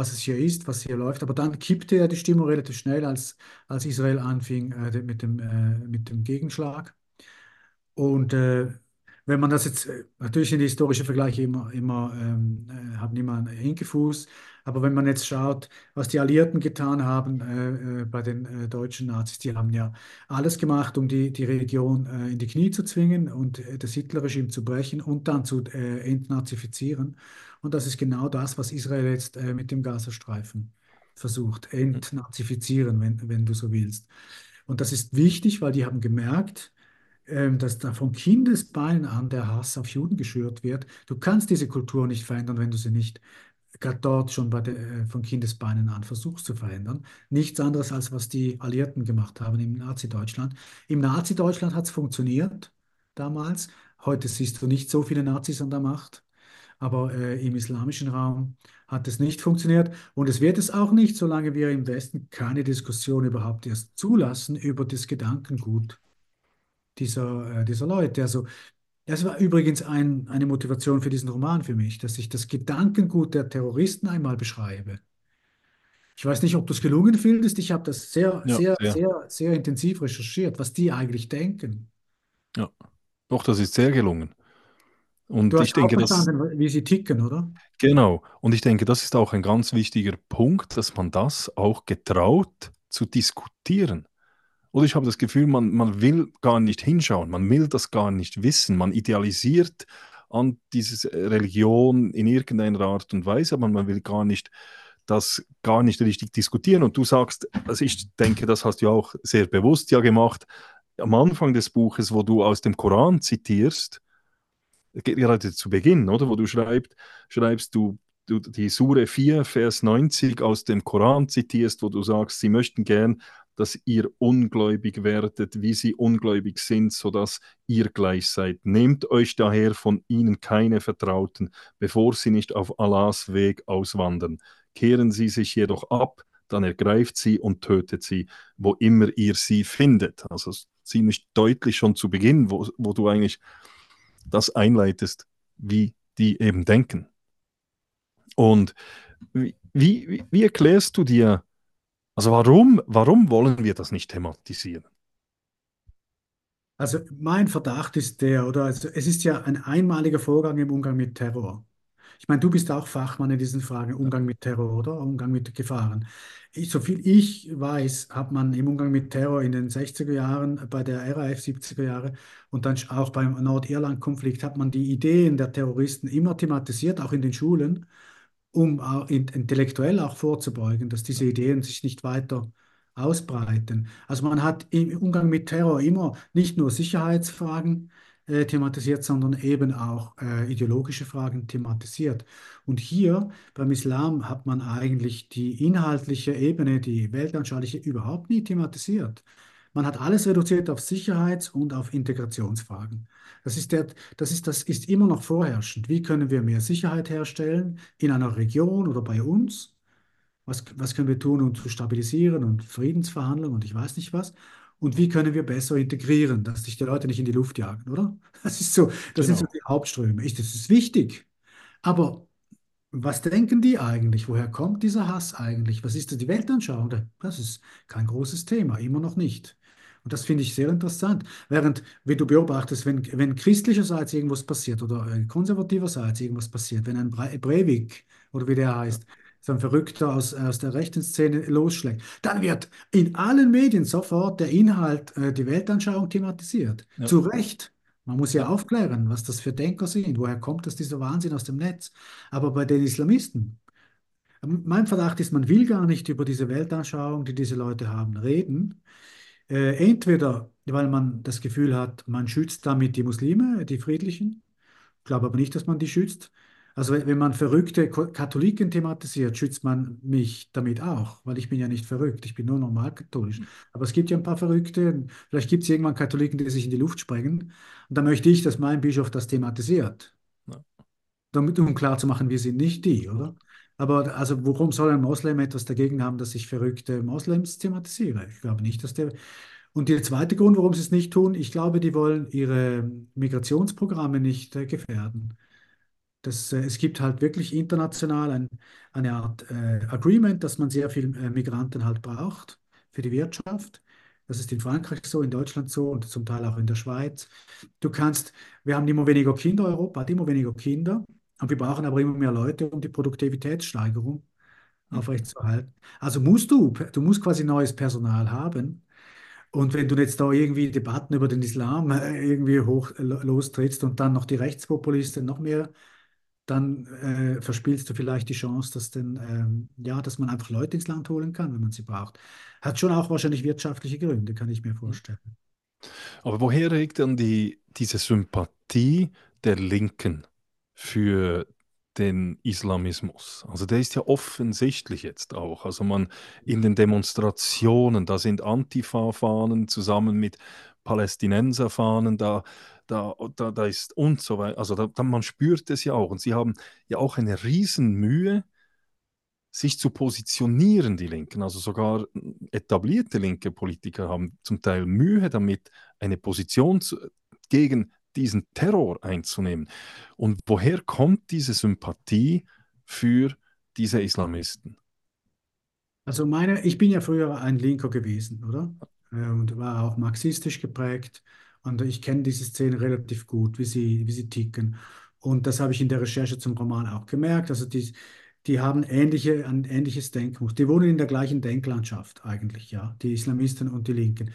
was es hier ist, was hier läuft. Aber dann kippte ja die Stimmung relativ schnell, als, als Israel anfing äh, mit dem, äh, mit dem Gegenschlag. Und äh, wenn man das jetzt, äh, natürlich sind die historischen Vergleiche immer, immer ähm, äh, haben immer einen Hinkefuß, aber wenn man jetzt schaut, was die Alliierten getan haben äh, äh, bei den äh, deutschen Nazis, die haben ja alles gemacht, um die, die Region äh, in die Knie zu zwingen und äh, das Hitlerregime zu brechen und dann zu äh, entnazifizieren. Und das ist genau das, was Israel jetzt mit dem Gazastreifen versucht, entnazifizieren, wenn, wenn du so willst. Und das ist wichtig, weil die haben gemerkt, ähm, dass da von Kindesbeinen an der Hass auf Juden geschürt wird. Du kannst diese Kultur nicht verändern, wenn du sie nicht gerade dort schon bei der, äh, von Kindesbeinen an versuchst zu verändern. Nichts anderes als was die Alliierten gemacht haben im Nazi-Deutschland. Im Nazi-Deutschland hat es funktioniert damals. Heute siehst du nicht so viele Nazis an der Macht, aber äh, im islamischen Raum hat es nicht funktioniert und es wird es auch nicht, solange wir im Westen keine Diskussion überhaupt erst zulassen über das Gedankengut dieser, äh, dieser Leute. Also das war übrigens ein, eine Motivation für diesen Roman für mich, dass ich das Gedankengut der Terroristen einmal beschreibe. Ich weiß nicht, ob du es gelungen findest. Ich habe das sehr, Ja, sehr, sehr. sehr, sehr intensiv recherchiert, was die eigentlich denken. Ja. Doch, das ist sehr gelungen. Und ich denke, das, verstanden, wie sie ticken, oder? genau. Und ich denke, das ist auch ein ganz wichtiger Punkt, dass man das auch getraut zu diskutieren. Oder ich habe das Gefühl, man, man will gar nicht hinschauen, man will das gar nicht wissen, man idealisiert an diese Religion in irgendeiner Art und Weise, aber man will gar nicht das gar nicht richtig diskutieren. Und du sagst, also ich denke, das hast du auch sehr bewusst ja gemacht, am Anfang des Buches, wo du aus dem Koran zitierst, gerade zu Beginn, oder, wo du schreibst, schreibst du, du die Sure 4, Vers 90 aus dem Koran zitierst, wo du sagst, sie möchten gern, dass ihr ungläubig werdet, wie sie ungläubig sind, sodass ihr gleich seid. Nehmt euch daher von ihnen keine Vertrauten, bevor sie nicht auf Allahs Weg auswandern. Kehren sie sich jedoch ab, dann ergreift sie und tötet sie, wo immer ihr sie findet. Also ziemlich deutlich schon zu Beginn, wo, wo du eigentlich das einleitest, wie die eben denken. Und wie, wie, wie erklärst du dir, also warum, warum wollen wir das nicht thematisieren? Also mein Verdacht ist der, oder also es ist ja ein einmaliger Vorgang im Umgang mit Terror. Ich meine, du bist auch Fachmann in diesen Fragen, Umgang mit Terror, oder? Umgang mit Gefahren. Ich, soviel ich weiß, hat man im Umgang mit Terror in den 60er Jahren, bei der RAF 70er Jahre und dann auch beim Nordirland-Konflikt hat man die Ideen der Terroristen immer thematisiert, auch in den Schulen, um auch in- intellektuell auch vorzubeugen, dass diese Ideen sich nicht weiter ausbreiten. Also man hat im Umgang mit Terror immer nicht nur Sicherheitsfragen äh, thematisiert, sondern eben auch äh, ideologische Fragen thematisiert. Und hier beim Islam hat man eigentlich die inhaltliche Ebene, die weltanschauliche überhaupt nie thematisiert. Man hat alles reduziert auf Sicherheits- und auf Integrationsfragen. Das ist der, das ist, das ist immer noch vorherrschend. Wie können wir mehr Sicherheit herstellen in einer Region oder bei uns? Was, was können wir tun, um zu stabilisieren und Friedensverhandlungen und ich weiß nicht was? Und wie können wir besser integrieren, dass sich die Leute nicht in die Luft jagen, oder? Das ist so, das sind so Genau. die Hauptströme. Ich, das ist wichtig. Aber was denken die eigentlich? Woher kommt dieser Hass eigentlich? Was ist die Weltanschauung? Das ist kein großes Thema, immer noch nicht. Und das finde ich sehr interessant. Während, wenn du beobachtest, wenn, wenn christlicherseits irgendwas passiert oder äh, konservativerseits irgendwas passiert, wenn ein Bre Breivik oder wie der heißt, so ein Verrückter aus, aus der rechten Szene losschlägt, dann wird in allen Medien sofort der Inhalt, äh, die Weltanschauung thematisiert. Ja. Zu Recht. Man muss ja aufklären, was das für Denker sind, woher kommt das dieser Wahnsinn aus dem Netz. Aber bei den Islamisten, mein Verdacht ist, man will gar nicht über diese Weltanschauung, die diese Leute haben, reden. Äh, entweder, weil man das Gefühl hat, man schützt damit die Muslime, die Friedlichen. Ich glaube aber nicht, dass man die schützt. Also wenn man verrückte Katholiken thematisiert, schützt man mich damit auch, weil ich bin ja nicht verrückt, ich bin nur normal katholisch. Aber es gibt ja ein paar Verrückte, vielleicht gibt es irgendwann Katholiken, die sich in die Luft sprengen. Und da möchte ich, dass mein Bischof das thematisiert. Ja. Damit, um klarzumachen, wir sind nicht die, oder? Aber also warum soll ein Moslem etwas dagegen haben, dass ich verrückte Moslems thematisiere? Ich glaube nicht, dass der... Und der zweite Grund, warum sie es nicht tun, ich glaube, die wollen ihre Migrationsprogramme nicht äh, gefährden. Das, äh, es gibt halt wirklich international ein, eine Art äh, Agreement, dass man sehr viele äh, Migranten halt braucht für die Wirtschaft. Das ist in Frankreich so, in Deutschland so und zum Teil auch in der Schweiz. Du kannst, wir haben immer weniger Kinder, Europa hat immer weniger Kinder und wir brauchen aber immer mehr Leute, um die Produktivitätssteigerung mhm. aufrechtzuerhalten. Also musst du, du musst quasi neues Personal haben. Und wenn du jetzt da irgendwie Debatten über den Islam äh, irgendwie hoch lostrittst und dann noch die Rechtspopulisten noch mehr dann äh, verspielst du vielleicht die Chance, dass, denn, ähm, ja, dass man einfach Leute ins Land holen kann, wenn man sie braucht. Hat schon auch wahrscheinlich wirtschaftliche Gründe, kann ich mir vorstellen. Aber woher regt dann die, diese Sympathie der Linken für den Islamismus? Also der ist ja offensichtlich jetzt auch. Also man in den Demonstrationen, da sind Antifa-Fahnen zusammen mit Palästinenser-Fahnen, da da, da, da ist und so weiter. Also da, da, man spürt es ja auch. Und sie haben ja auch eine Riesenmühe, sich zu positionieren, die Linken. Also sogar etablierte linke Politiker haben zum Teil Mühe damit, eine Position zu, gegen diesen Terror einzunehmen. Und woher kommt diese Sympathie für diese Islamisten? Also meine, ich bin ja früher ein Linker gewesen, oder? Äh, und war auch marxistisch geprägt. Und ich kenne diese Szene relativ gut, wie sie, wie sie ticken. Und das habe ich in der Recherche zum Roman auch gemerkt. Also die, die haben ähnliche, ein ähnliches Denkmuster. Die wohnen in der gleichen Denklandschaft eigentlich, ja, die Islamisten und die Linken.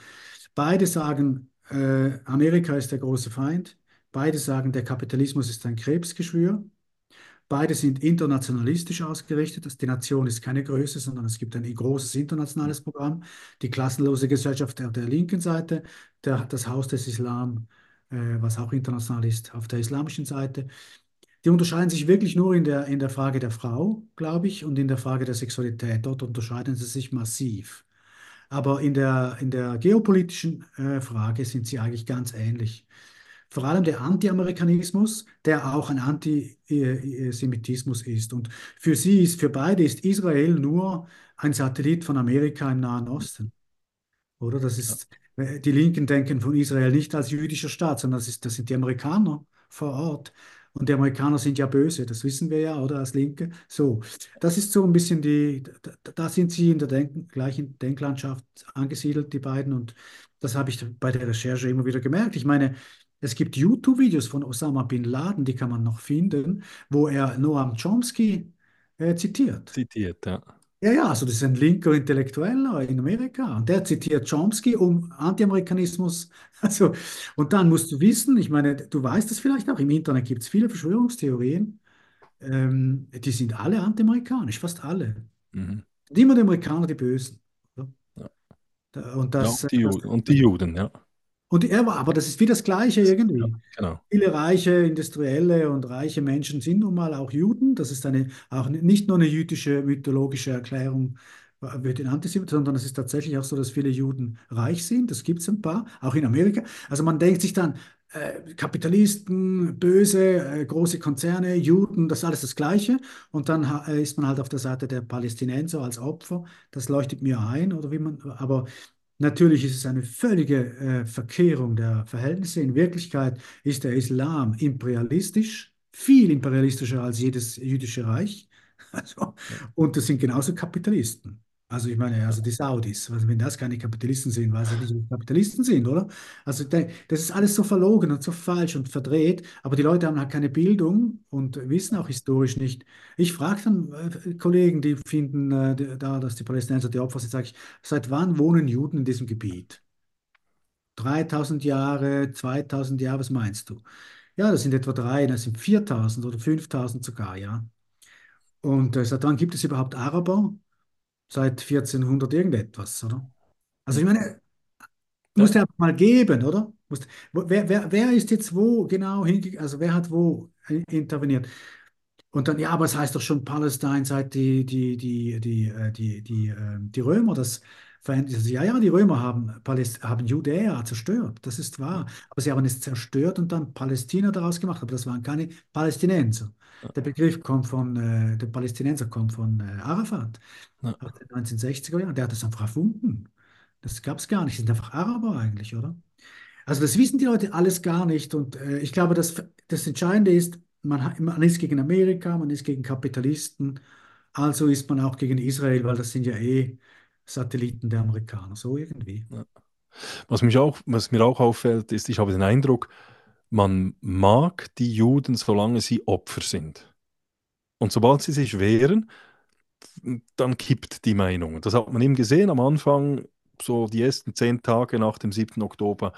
Beide sagen, äh, Amerika ist der große Feind. Beide sagen, der Kapitalismus ist ein Krebsgeschwür. Beide sind internationalistisch ausgerichtet. Die Nation ist keine Größe, sondern es gibt ein großes internationales Programm. Die klassenlose Gesellschaft auf der linken Seite, der, das Haus des Islam, äh, was auch international ist, auf der islamischen Seite. Die unterscheiden sich wirklich nur in der, in der Frage der Frau, glaube ich, und in der Frage der Sexualität. Dort unterscheiden sie sich massiv. Aber in der, in der geopolitischen äh, Frage sind sie eigentlich ganz ähnlich vor allem der Anti-Amerikanismus, der auch ein Antisemitismus ist. Und für sie ist, für beide ist Israel nur ein Satellit von Amerika im Nahen Osten. Oder? Das ist, ja. die Linken denken von Israel nicht als jüdischer Staat, sondern das, ist, das sind die Amerikaner vor Ort. Und die Amerikaner sind ja böse, das wissen wir ja, oder als Linke. So, das ist so ein bisschen die, da, sind sie in der Denk gleichen Denklandschaft angesiedelt, die beiden. Und das habe ich bei der Recherche immer wieder gemerkt. Ich meine, es gibt YouTube-Videos von Osama bin Laden, die kann man noch finden, wo er Noam Chomsky äh, zitiert. Zitiert, ja. Ja, ja, also das ist ein linker Intellektueller in Amerika und der zitiert Chomsky um Anti-Amerikanismus. Also, und dann musst du wissen, ich meine, du weißt das vielleicht auch, im Internet gibt es viele Verschwörungstheorien, ähm, die sind alle anti-amerikanisch, fast alle. Mhm. Und immer die Amerikaner die Bösen. Ja. Und, das, ja, die das, und die Juden, ja. Und er war, aber das ist wie das Gleiche irgendwie. Ja, genau. Viele reiche Industrielle und reiche Menschen sind nun mal auch Juden. Das ist eine, auch nicht nur eine jüdische mythologische Erklärung für den Antisemitismus, sondern es ist tatsächlich auch so, dass viele Juden reich sind. Das gibt es ein paar, auch in Amerika. Also man denkt sich dann, äh, Kapitalisten, böse, äh, große Konzerne, Juden, das ist alles das Gleiche. Und dann äh, ist man halt auf der Seite der Palästinenser als Opfer. Das leuchtet mir ein, oder wie man, aber Natürlich ist es eine völlige äh, Verkehrung der Verhältnisse. In Wirklichkeit ist der Islam imperialistisch, viel imperialistischer als jedes jüdische Reich. Also, und das sind genauso Kapitalisten. Also ich meine, also die Saudis, also wenn das keine Kapitalisten sind, weil sie nicht Kapitalisten sind, oder? Also das ist alles so verlogen und so falsch und verdreht, aber die Leute haben halt keine Bildung und wissen auch historisch nicht. Ich frage dann äh, Kollegen, die finden äh, da, dass die Palästinenser die Opfer sind, sage ich, seit wann wohnen Juden in diesem Gebiet? 3000 Jahre, 2000 Jahre, was meinst du? Ja, das sind etwa drei, das sind 4000 oder 5000 sogar, ja. Und äh, seit wann gibt es überhaupt Araber? Seit 1400 irgendetwas, oder? Also ich meine, Ja, musste einfach mal geben, oder? Musste, wer, wer, wer ist jetzt wo genau hingegangen, also wer hat wo äh, interveniert? Und dann, ja, aber es heißt doch schon Palästina seit die, die, die, die, äh, die, die, äh, die Römer das verändert. Also, ja, ja, die Römer haben, Paläst haben Judäa zerstört, das ist wahr. Aber sie haben es zerstört und dann Palästina daraus gemacht. Aber das waren keine Palästinenser. Der Begriff kommt von, äh, der Palästinenser kommt von äh, Arafat ja. aus den 1960er Jahren. Der hat das einfach erfunden. Das gab es gar nicht. Das sind einfach Araber eigentlich, oder? Also das wissen die Leute alles gar nicht. Und äh, ich glaube, das, das Entscheidende ist, man, man ist gegen Amerika, man ist gegen Kapitalisten, also ist man auch gegen Israel, weil das sind ja eh Satelliten der Amerikaner, so irgendwie. Was mich auch, was mir auch auffällt, ist, ich habe den Eindruck, man mag die Juden, solange sie Opfer sind. Und sobald sie sich wehren, dann kippt die Meinung. Das hat man eben gesehen am Anfang, so die ersten zehn Tage nach dem 7. Oktober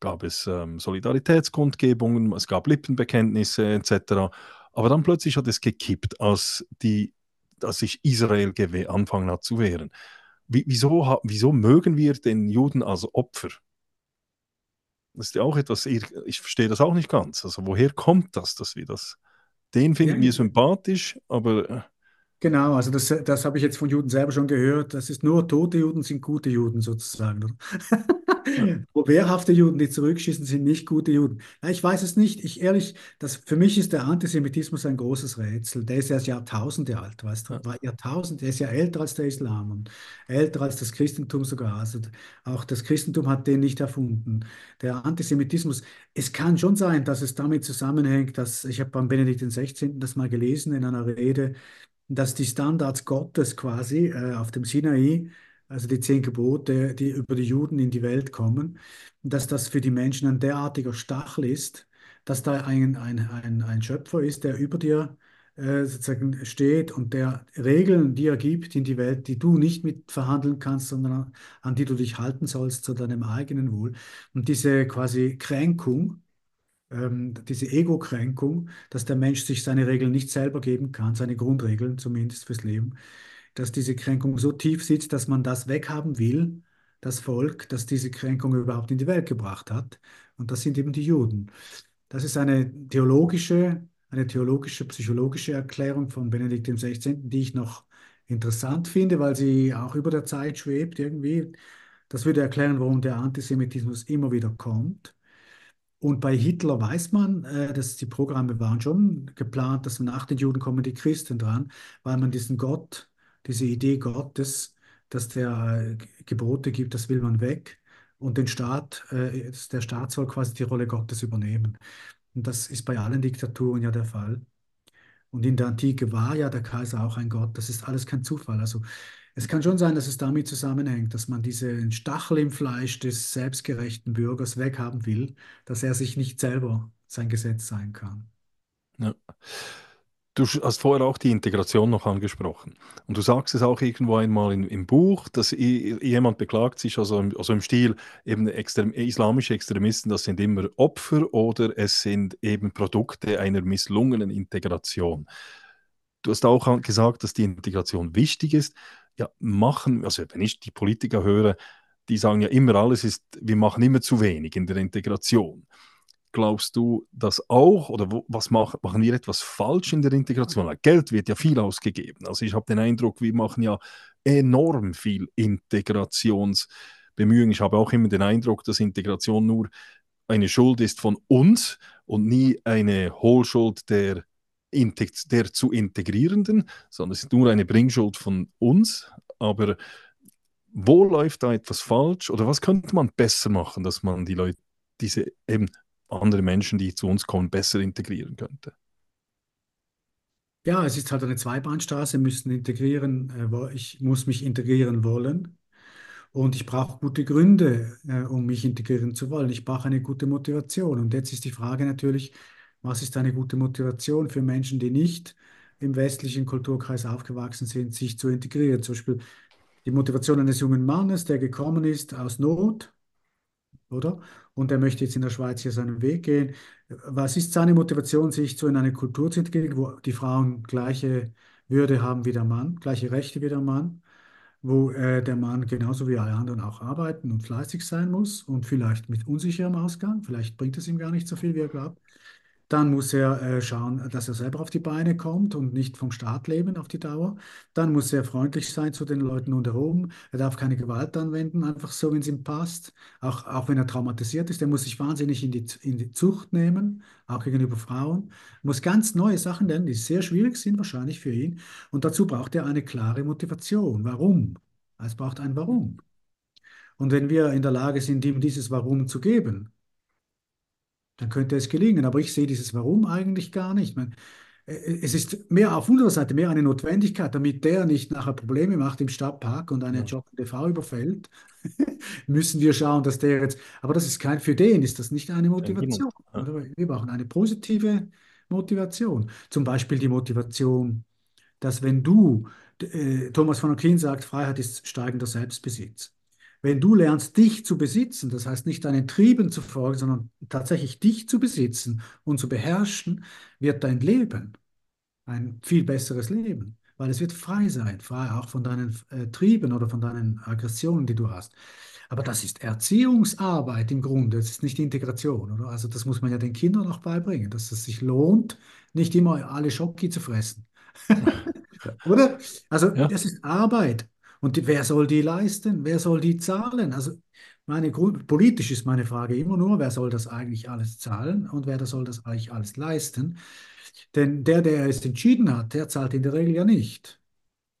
gab es ähm, Solidaritätskundgebungen, es gab Lippenbekenntnisse etc. Aber dann plötzlich hat es gekippt, als, die, als sich Israel angefangen hat zu wehren. Wie, wieso, wieso mögen wir den Juden als Opfer? Das ist ja auch etwas, ich, verstehe das auch nicht ganz. Also woher kommt das, dass wir das, den Ja, finden wir sympathisch, aber äh, genau, also das, das habe ich jetzt von Juden selber schon gehört. Das ist nur tote Juden sind gute Juden sozusagen. wehrhafte Juden, die zurückschießen, sind nicht gute Juden. Ja, ich weiß es nicht. Ich ehrlich, das, für mich ist der Antisemitismus ein großes Rätsel. Der ist erst Jahrtausende alt, weißt du? War Jahrtausend, der ist ja älter als der Islam und älter als das Christentum sogar. Also auch das Christentum hat den nicht erfunden. Der Antisemitismus, es kann schon sein, dass es damit zusammenhängt, dass ich habe beim Benedikt XVI. das mal gelesen in einer Rede, dass die Standards Gottes quasi äh, auf dem Sinai, also die zehn Gebote, die über die Juden in die Welt kommen, dass das für die Menschen ein derartiger Stachel ist, dass da ein, ein, ein, ein Schöpfer ist, der über dir äh, sozusagen steht und der Regeln dir gibt in die Welt, die du nicht mit verhandeln kannst, sondern an die du dich halten sollst zu deinem eigenen Wohl. Und diese quasi Kränkung, ähm, diese Ego-Kränkung, dass der Mensch sich seine Regeln nicht selber geben kann, seine Grundregeln zumindest fürs Leben, dass diese Kränkung so tief sitzt, dass man das weghaben will, das Volk, das diese Kränkung überhaupt in die Welt gebracht hat. Und das sind eben die Juden. Das ist eine theologische, eine theologische, psychologische Erklärung von Benedikt 16., die ich noch interessant finde, weil sie auch über der Zeit schwebt irgendwie. Das würde erklären, warum der Antisemitismus immer wieder kommt. Und bei Hitler weiß man, äh, dass die Programme waren schon geplant, dass nach den Juden kommen die Christen dran, weil man diesen Gott, diese Idee Gottes, dass der äh, Gebote gibt, das will man weg. Und den Staat, äh, der Staat soll quasi die Rolle Gottes übernehmen. Und das ist bei allen Diktaturen ja der Fall. Und in der Antike war ja der Kaiser auch ein Gott. Das ist alles kein Zufall. Also es kann schon sein, dass es damit zusammenhängt, dass man diesen Stachel im Fleisch des selbstgerechten Bürgers weghaben will, dass er sich nicht selber sein Gesetz sein kann. ja. Du hast vorher auch die Integration noch angesprochen. Und du sagst es auch irgendwo einmal in, im Buch, dass jemand beklagt sich, also im, also im Stil, eben extrem, islamische Extremisten, das sind immer Opfer oder es sind eben Produkte einer misslungenen Integration. Du hast auch gesagt, dass die Integration wichtig ist. Ja, machen, also wenn ich die Politiker höre, die sagen ja immer, alles ist, wir machen immer zu wenig in der Integration. Glaubst du das auch? Oder was mach, machen wir etwas falsch in der Integration? Weil Geld wird ja viel ausgegeben. Also ich habe den Eindruck, wir machen ja enorm viel Integrationsbemühungen. Ich habe auch immer den Eindruck, dass Integration nur eine Schuld ist von uns und nie eine Hohlschuld der, der zu Integrierenden, sondern es ist nur eine Bringschuld von uns. Aber wo läuft da etwas falsch oder was könnte man besser machen, dass man die Leute, diese eben andere Menschen, die zu uns kommen, besser integrieren könnte? Ja, es ist halt eine Zweibahnstraße, müssen integrieren, äh, ich muss mich integrieren wollen und ich brauche gute Gründe, äh, um mich integrieren zu wollen. Ich brauche eine gute Motivation. Und jetzt ist die Frage natürlich, was ist eine gute Motivation für Menschen, die nicht im westlichen Kulturkreis aufgewachsen sind, sich zu integrieren? Zum Beispiel die Motivation eines jungen Mannes, der gekommen ist aus Not oder? Und er möchte jetzt in der Schweiz hier seinen Weg gehen. Was ist seine Motivation, sich so in eine Kultur zu entwickeln, wo die Frauen gleiche Würde haben wie der Mann, gleiche Rechte wie der Mann, wo äh, der Mann genauso wie alle anderen auch arbeiten und fleißig sein muss und vielleicht mit unsicherem Ausgang, vielleicht bringt es ihm gar nicht so viel, wie er glaubt. Dann muss er äh, schauen, dass er selber auf die Beine kommt und nicht vom Staat leben auf die Dauer. Dann muss er freundlich sein zu den Leuten unter oben. Er darf keine Gewalt anwenden, einfach so, wenn es ihm passt. Auch, auch wenn er traumatisiert ist. Er muss sich wahnsinnig in die, in die Zucht nehmen, auch gegenüber Frauen. Er muss ganz neue Sachen lernen, die sehr schwierig sind wahrscheinlich für ihn. Und dazu braucht er eine klare Motivation. Warum? Es braucht ein Warum. Und wenn wir in der Lage sind, ihm dieses Warum zu geben, dann könnte es gelingen. Aber ich sehe dieses Warum eigentlich gar nicht. Man, äh, es ist mehr auf unserer Seite mehr eine Notwendigkeit, damit der nicht nachher Probleme macht im Stadtpark und eine ja. joggende Frau überfällt, müssen wir schauen, dass der jetzt, aber das ist kein, für den ist das nicht eine Motivation. Ja. Wir brauchen eine positive Motivation. Zum Beispiel die Motivation, dass wenn du, äh, Thomas von Aquin sagt, Freiheit ist steigender Selbstbesitz. Wenn du lernst, dich zu besitzen, das heißt nicht deinen Trieben zu folgen, sondern tatsächlich dich zu besitzen und zu beherrschen, wird dein Leben ein viel besseres Leben, weil es wird frei sein, frei auch von deinen äh, Trieben oder von deinen Aggressionen, die du hast. Aber das ist Erziehungsarbeit im Grunde, es ist nicht Integration, oder? Also das muss man ja den Kindern auch beibringen, dass es sich lohnt, nicht immer alle Schoki zu fressen. oder? Also ja. das ist Arbeit. Und wer soll die leisten? Wer soll die zahlen? Also meine, politisch ist meine Frage immer nur, wer soll das eigentlich alles zahlen und wer soll das eigentlich alles leisten? Denn der, der es entschieden hat, der zahlt in der Regel ja nicht.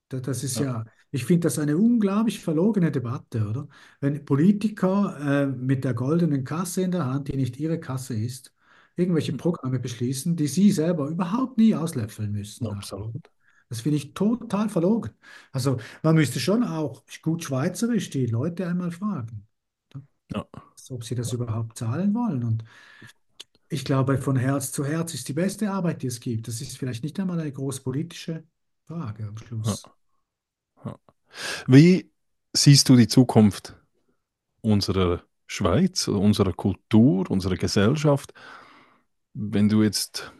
Das ist ja, ja ich finde das eine unglaublich verlogene Debatte, oder? Wenn Politiker äh, mit der goldenen Kasse in der Hand, die nicht ihre Kasse ist, irgendwelche Programme beschließen, die sie selber überhaupt nie auslöffeln müssen. Absolut. Das finde ich total verlogen. Also man müsste schon auch gut schweizerisch die Leute einmal fragen, ja. ob sie das überhaupt zahlen wollen. Und ich glaube, von Herz zu Herz ist die beste Arbeit, die es gibt. Das ist vielleicht nicht einmal eine großpolitische Frage am Schluss. Ja. Ja. Wie siehst du die Zukunft unserer Schweiz, unserer Kultur, unserer Gesellschaft, wenn du jetzt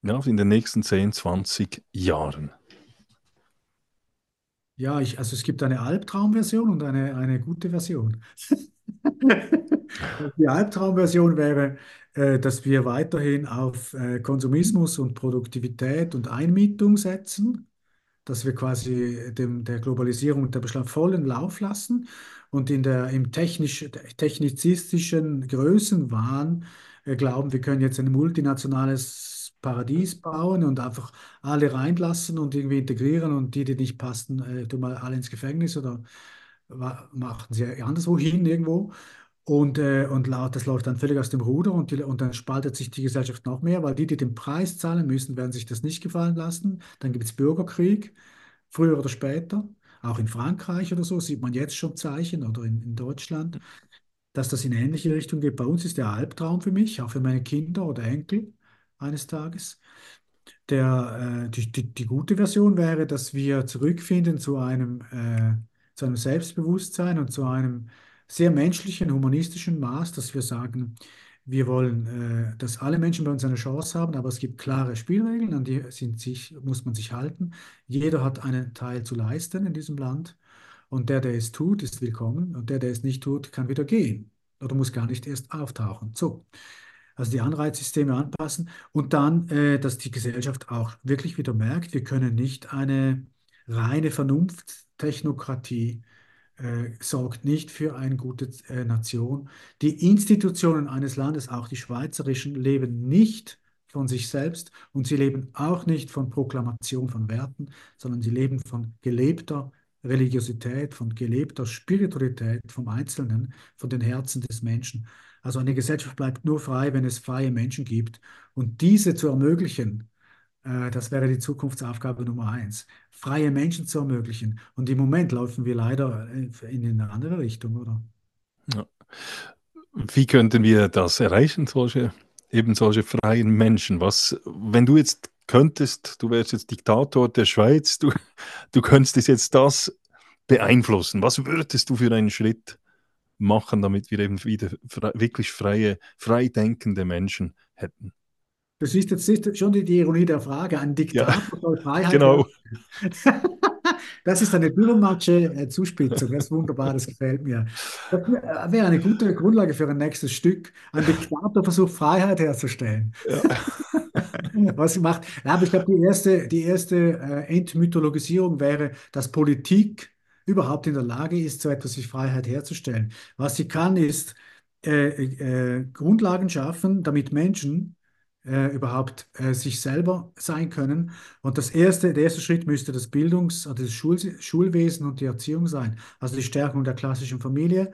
ja, in den nächsten 10, 20 Jahren ja, ich, also es gibt eine Albtraumversion und eine, eine gute Version. Die Albtraumversion wäre, äh, dass wir weiterhin auf äh, Konsumismus und Produktivität und Einmietung setzen, dass wir quasi dem, der Globalisierung und der Beschleunigung vollen Lauf lassen und in der, im technisch, technizistischen Größenwahn äh, glauben, wir können jetzt ein multinationales Paradies bauen und einfach alle reinlassen und irgendwie integrieren und die, die nicht passen, äh, tun mal alle ins Gefängnis oder machen sie anderswo hin irgendwo. Und, äh, und das läuft dann völlig aus dem Ruder und, die, und dann spaltet sich die Gesellschaft noch mehr, weil die, die den Preis zahlen müssen, werden sich das nicht gefallen lassen. Dann gibt es Bürgerkrieg, früher oder später. Auch in Frankreich oder so sieht man jetzt schon Zeichen oder in, in Deutschland, dass das in ähnliche Richtung geht. Bei uns ist der Albtraum für mich, auch für meine Kinder oder Enkel eines Tages. Der, äh, die, die, die, gute Version wäre, dass wir zurückfinden zu einem, äh, zu einem Selbstbewusstsein und zu einem sehr menschlichen, humanistischen Maß, dass wir sagen, wir wollen, äh, dass alle Menschen bei uns eine Chance haben, aber es gibt klare Spielregeln, an die sich, muss man sich halten. Jeder hat einen Teil zu leisten in diesem Land. Und der, der es tut, ist willkommen. Und der, der es nicht tut, kann wieder gehen oder muss gar nicht erst auftauchen. So also die Anreizsysteme anpassen und dann, äh, dass die Gesellschaft auch wirklich wieder merkt, wir können nicht eine reine Vernunfttechnokratie äh, sorgt nicht für eine gute äh, Nation. Die Institutionen eines Landes, auch die schweizerischen, leben nicht von sich selbst und sie leben auch nicht von Proklamation von Werten, sondern sie leben von gelebter Religiosität, von gelebter Spiritualität vom Einzelnen, von den Herzen des Menschen. Also eine Gesellschaft bleibt nur frei, wenn es freie Menschen gibt. Und diese zu ermöglichen, äh, das wäre die Zukunftsaufgabe Nummer eins. Freie Menschen zu ermöglichen. Und im Moment laufen wir leider in eine andere Richtung, oder? Ja. Wie könnten wir das erreichen, solche, eben solche freien Menschen? Was, wenn du jetzt könntest, du wärst jetzt Diktator der Schweiz, du, du könntest jetzt das beeinflussen. Was würdest du für einen Schritt machen, damit wir eben wieder fre wirklich freie, frei denkende Menschen hätten? Du siehst jetzt schon die, die Ironie der Frage. Ein Diktator ja, soll Freiheit genau. Das ist eine diplomatische äh, Zuspitzung. Das ist wunderbar, das gefällt mir. Das wäre eine gute Grundlage für ein nächstes Stück. Ein Diktator versucht Freiheit herzustellen. Ja. Was sie macht. Ja, aber ich glaube, die erste, die erste äh, Entmythologisierung wäre, dass Politik überhaupt in der Lage ist, so etwas wie Freiheit herzustellen. Was sie kann, ist äh, äh, Grundlagen schaffen, damit Menschen äh, überhaupt äh, sich selber sein können. Und das erste, der erste Schritt müsste das Bildungs-, also das Schul Schulwesen und die Erziehung sein. Also die Stärkung der klassischen Familie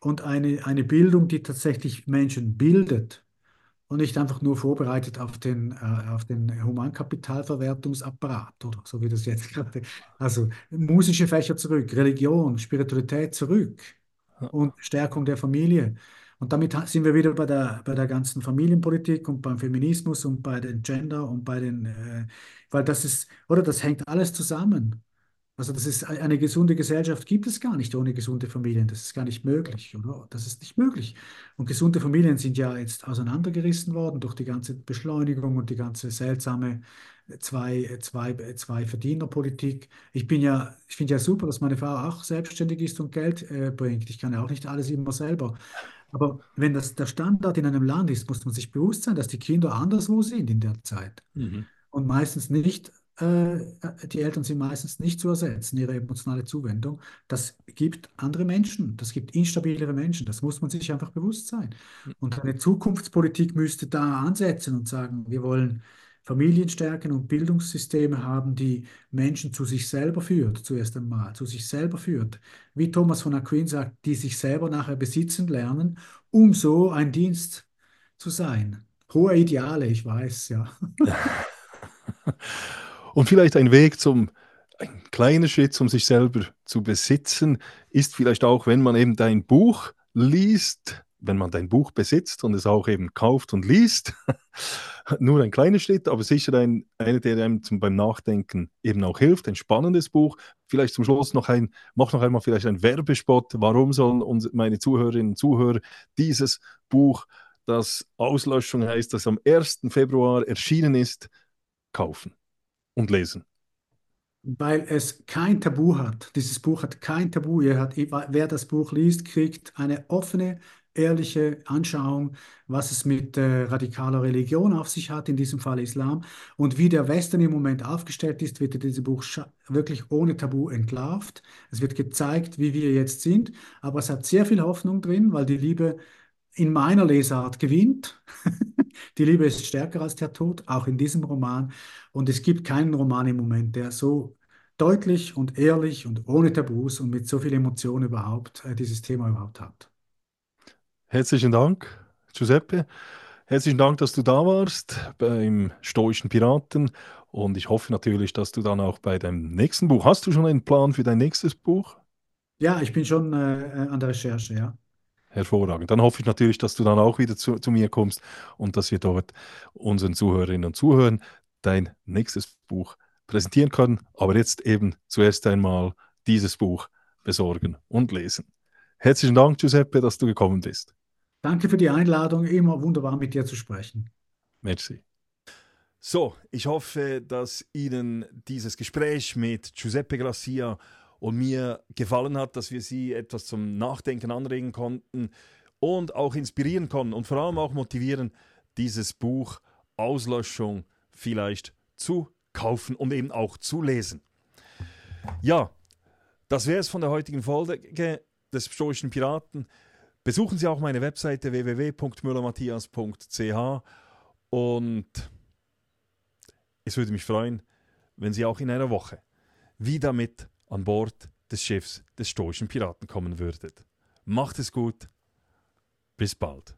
und eine, eine Bildung, die tatsächlich Menschen bildet und nicht einfach nur vorbereitet auf den, äh, auf den Humankapitalverwertungsapparat oder so wie das jetzt gerade. Also musische Fächer zurück, Religion, Spiritualität zurück und Stärkung der Familie. Und damit sind wir wieder bei der, bei der ganzen Familienpolitik und beim Feminismus und bei den Gender und bei den, äh, weil das ist, oder das hängt alles zusammen. Also das ist eine gesunde Gesellschaft gibt es gar nicht ohne gesunde Familien. Das ist gar nicht möglich, oder? Das ist nicht möglich. Und gesunde Familien sind ja jetzt auseinandergerissen worden durch die ganze Beschleunigung und die ganze seltsame zwei, zwei, zwei Verdienerpolitik. Ich bin ja, ich finde ja super, dass meine Frau auch selbstständig ist und Geld äh, bringt. Ich kann ja auch nicht alles immer selber. Aber wenn das der Standard in einem Land ist, muss man sich bewusst sein, dass die Kinder anderswo sind in der Zeit. Mhm. Und meistens nicht die Eltern sind meistens nicht zu ersetzen, ihre emotionale Zuwendung. Das gibt andere Menschen, das gibt instabilere Menschen, das muss man sich einfach bewusst sein. Und eine Zukunftspolitik müsste da ansetzen und sagen, wir wollen Familien stärken und Bildungssysteme haben, die Menschen zu sich selber führt, zuerst einmal, zu sich selber führt. Wie Thomas von Aquin sagt, die sich selber nachher besitzen lernen, um so ein Dienst zu sein. Hohe Ideale, ich weiß, ja. Und vielleicht ein Weg zum, ein kleiner Schritt, um sich selber zu besitzen, ist vielleicht auch, wenn man eben dein Buch liest, wenn man dein Buch besitzt und es auch eben kauft und liest. Nur ein kleiner Schritt, aber sicher ein, einer, der einem zum, beim Nachdenken eben auch hilft. Ein spannendes Buch. Vielleicht zum Schluss noch ein, mach noch einmal vielleicht ein Werbespot. Warum sollen uns, meine Zuhörerinnen und Zuhörer dieses Buch, das Auslöschung heißt, das am 1. Februar erschienen ist, kaufen? Und lesen. Weil es kein Tabu hat. Dieses Buch hat kein Tabu. Hat, wer das Buch liest, kriegt eine offene, ehrliche Anschauung, was es mit äh, radikaler Religion auf sich hat, in diesem Fall Islam. Und wie der Westen im Moment aufgestellt ist, wird in diesem Buch wirklich ohne Tabu entlarvt. Es wird gezeigt, wie wir jetzt sind. Aber es hat sehr viel Hoffnung drin, weil die Liebe in meiner Lesart gewinnt. Die Liebe ist stärker als der Tod, auch in diesem Roman. Und es gibt keinen Roman im Moment, der so deutlich und ehrlich und ohne Tabus und mit so viel Emotion überhaupt äh, dieses Thema überhaupt hat. Herzlichen Dank, Giuseppe. Herzlichen Dank, dass du da warst beim Stoischen Piraten. Und ich hoffe natürlich, dass du dann auch bei deinem nächsten Buch, hast du schon einen Plan für dein nächstes Buch? Ja, ich bin schon äh, äh an der Recherche, ja. Hervorragend. Dann hoffe ich natürlich, dass du dann auch wieder zu, zu mir kommst und dass wir dort unseren Zuhörerinnen und Zuhörern dein nächstes Buch präsentieren können. Aber jetzt eben zuerst einmal dieses Buch besorgen und lesen. Herzlichen Dank, Giuseppe, dass du gekommen bist. Danke für die Einladung. Immer wunderbar mit dir zu sprechen. Merci. So, ich hoffe, dass Ihnen dieses Gespräch mit Giuseppe Gracia und mir gefallen hat, dass wir Sie etwas zum Nachdenken anregen konnten und auch inspirieren konnten und vor allem auch motivieren, dieses Buch Auslöschung vielleicht zu kaufen und eben auch zu lesen. Ja, das wäre es von der heutigen Folge des Stoischen Piraten. Besuchen Sie auch meine Webseite www.müllermatthias.ch und es würde mich freuen, wenn Sie auch in einer Woche wieder mit an Bord des Schiffs des stoischen Piraten kommen würdet. Macht es gut. Bis bald.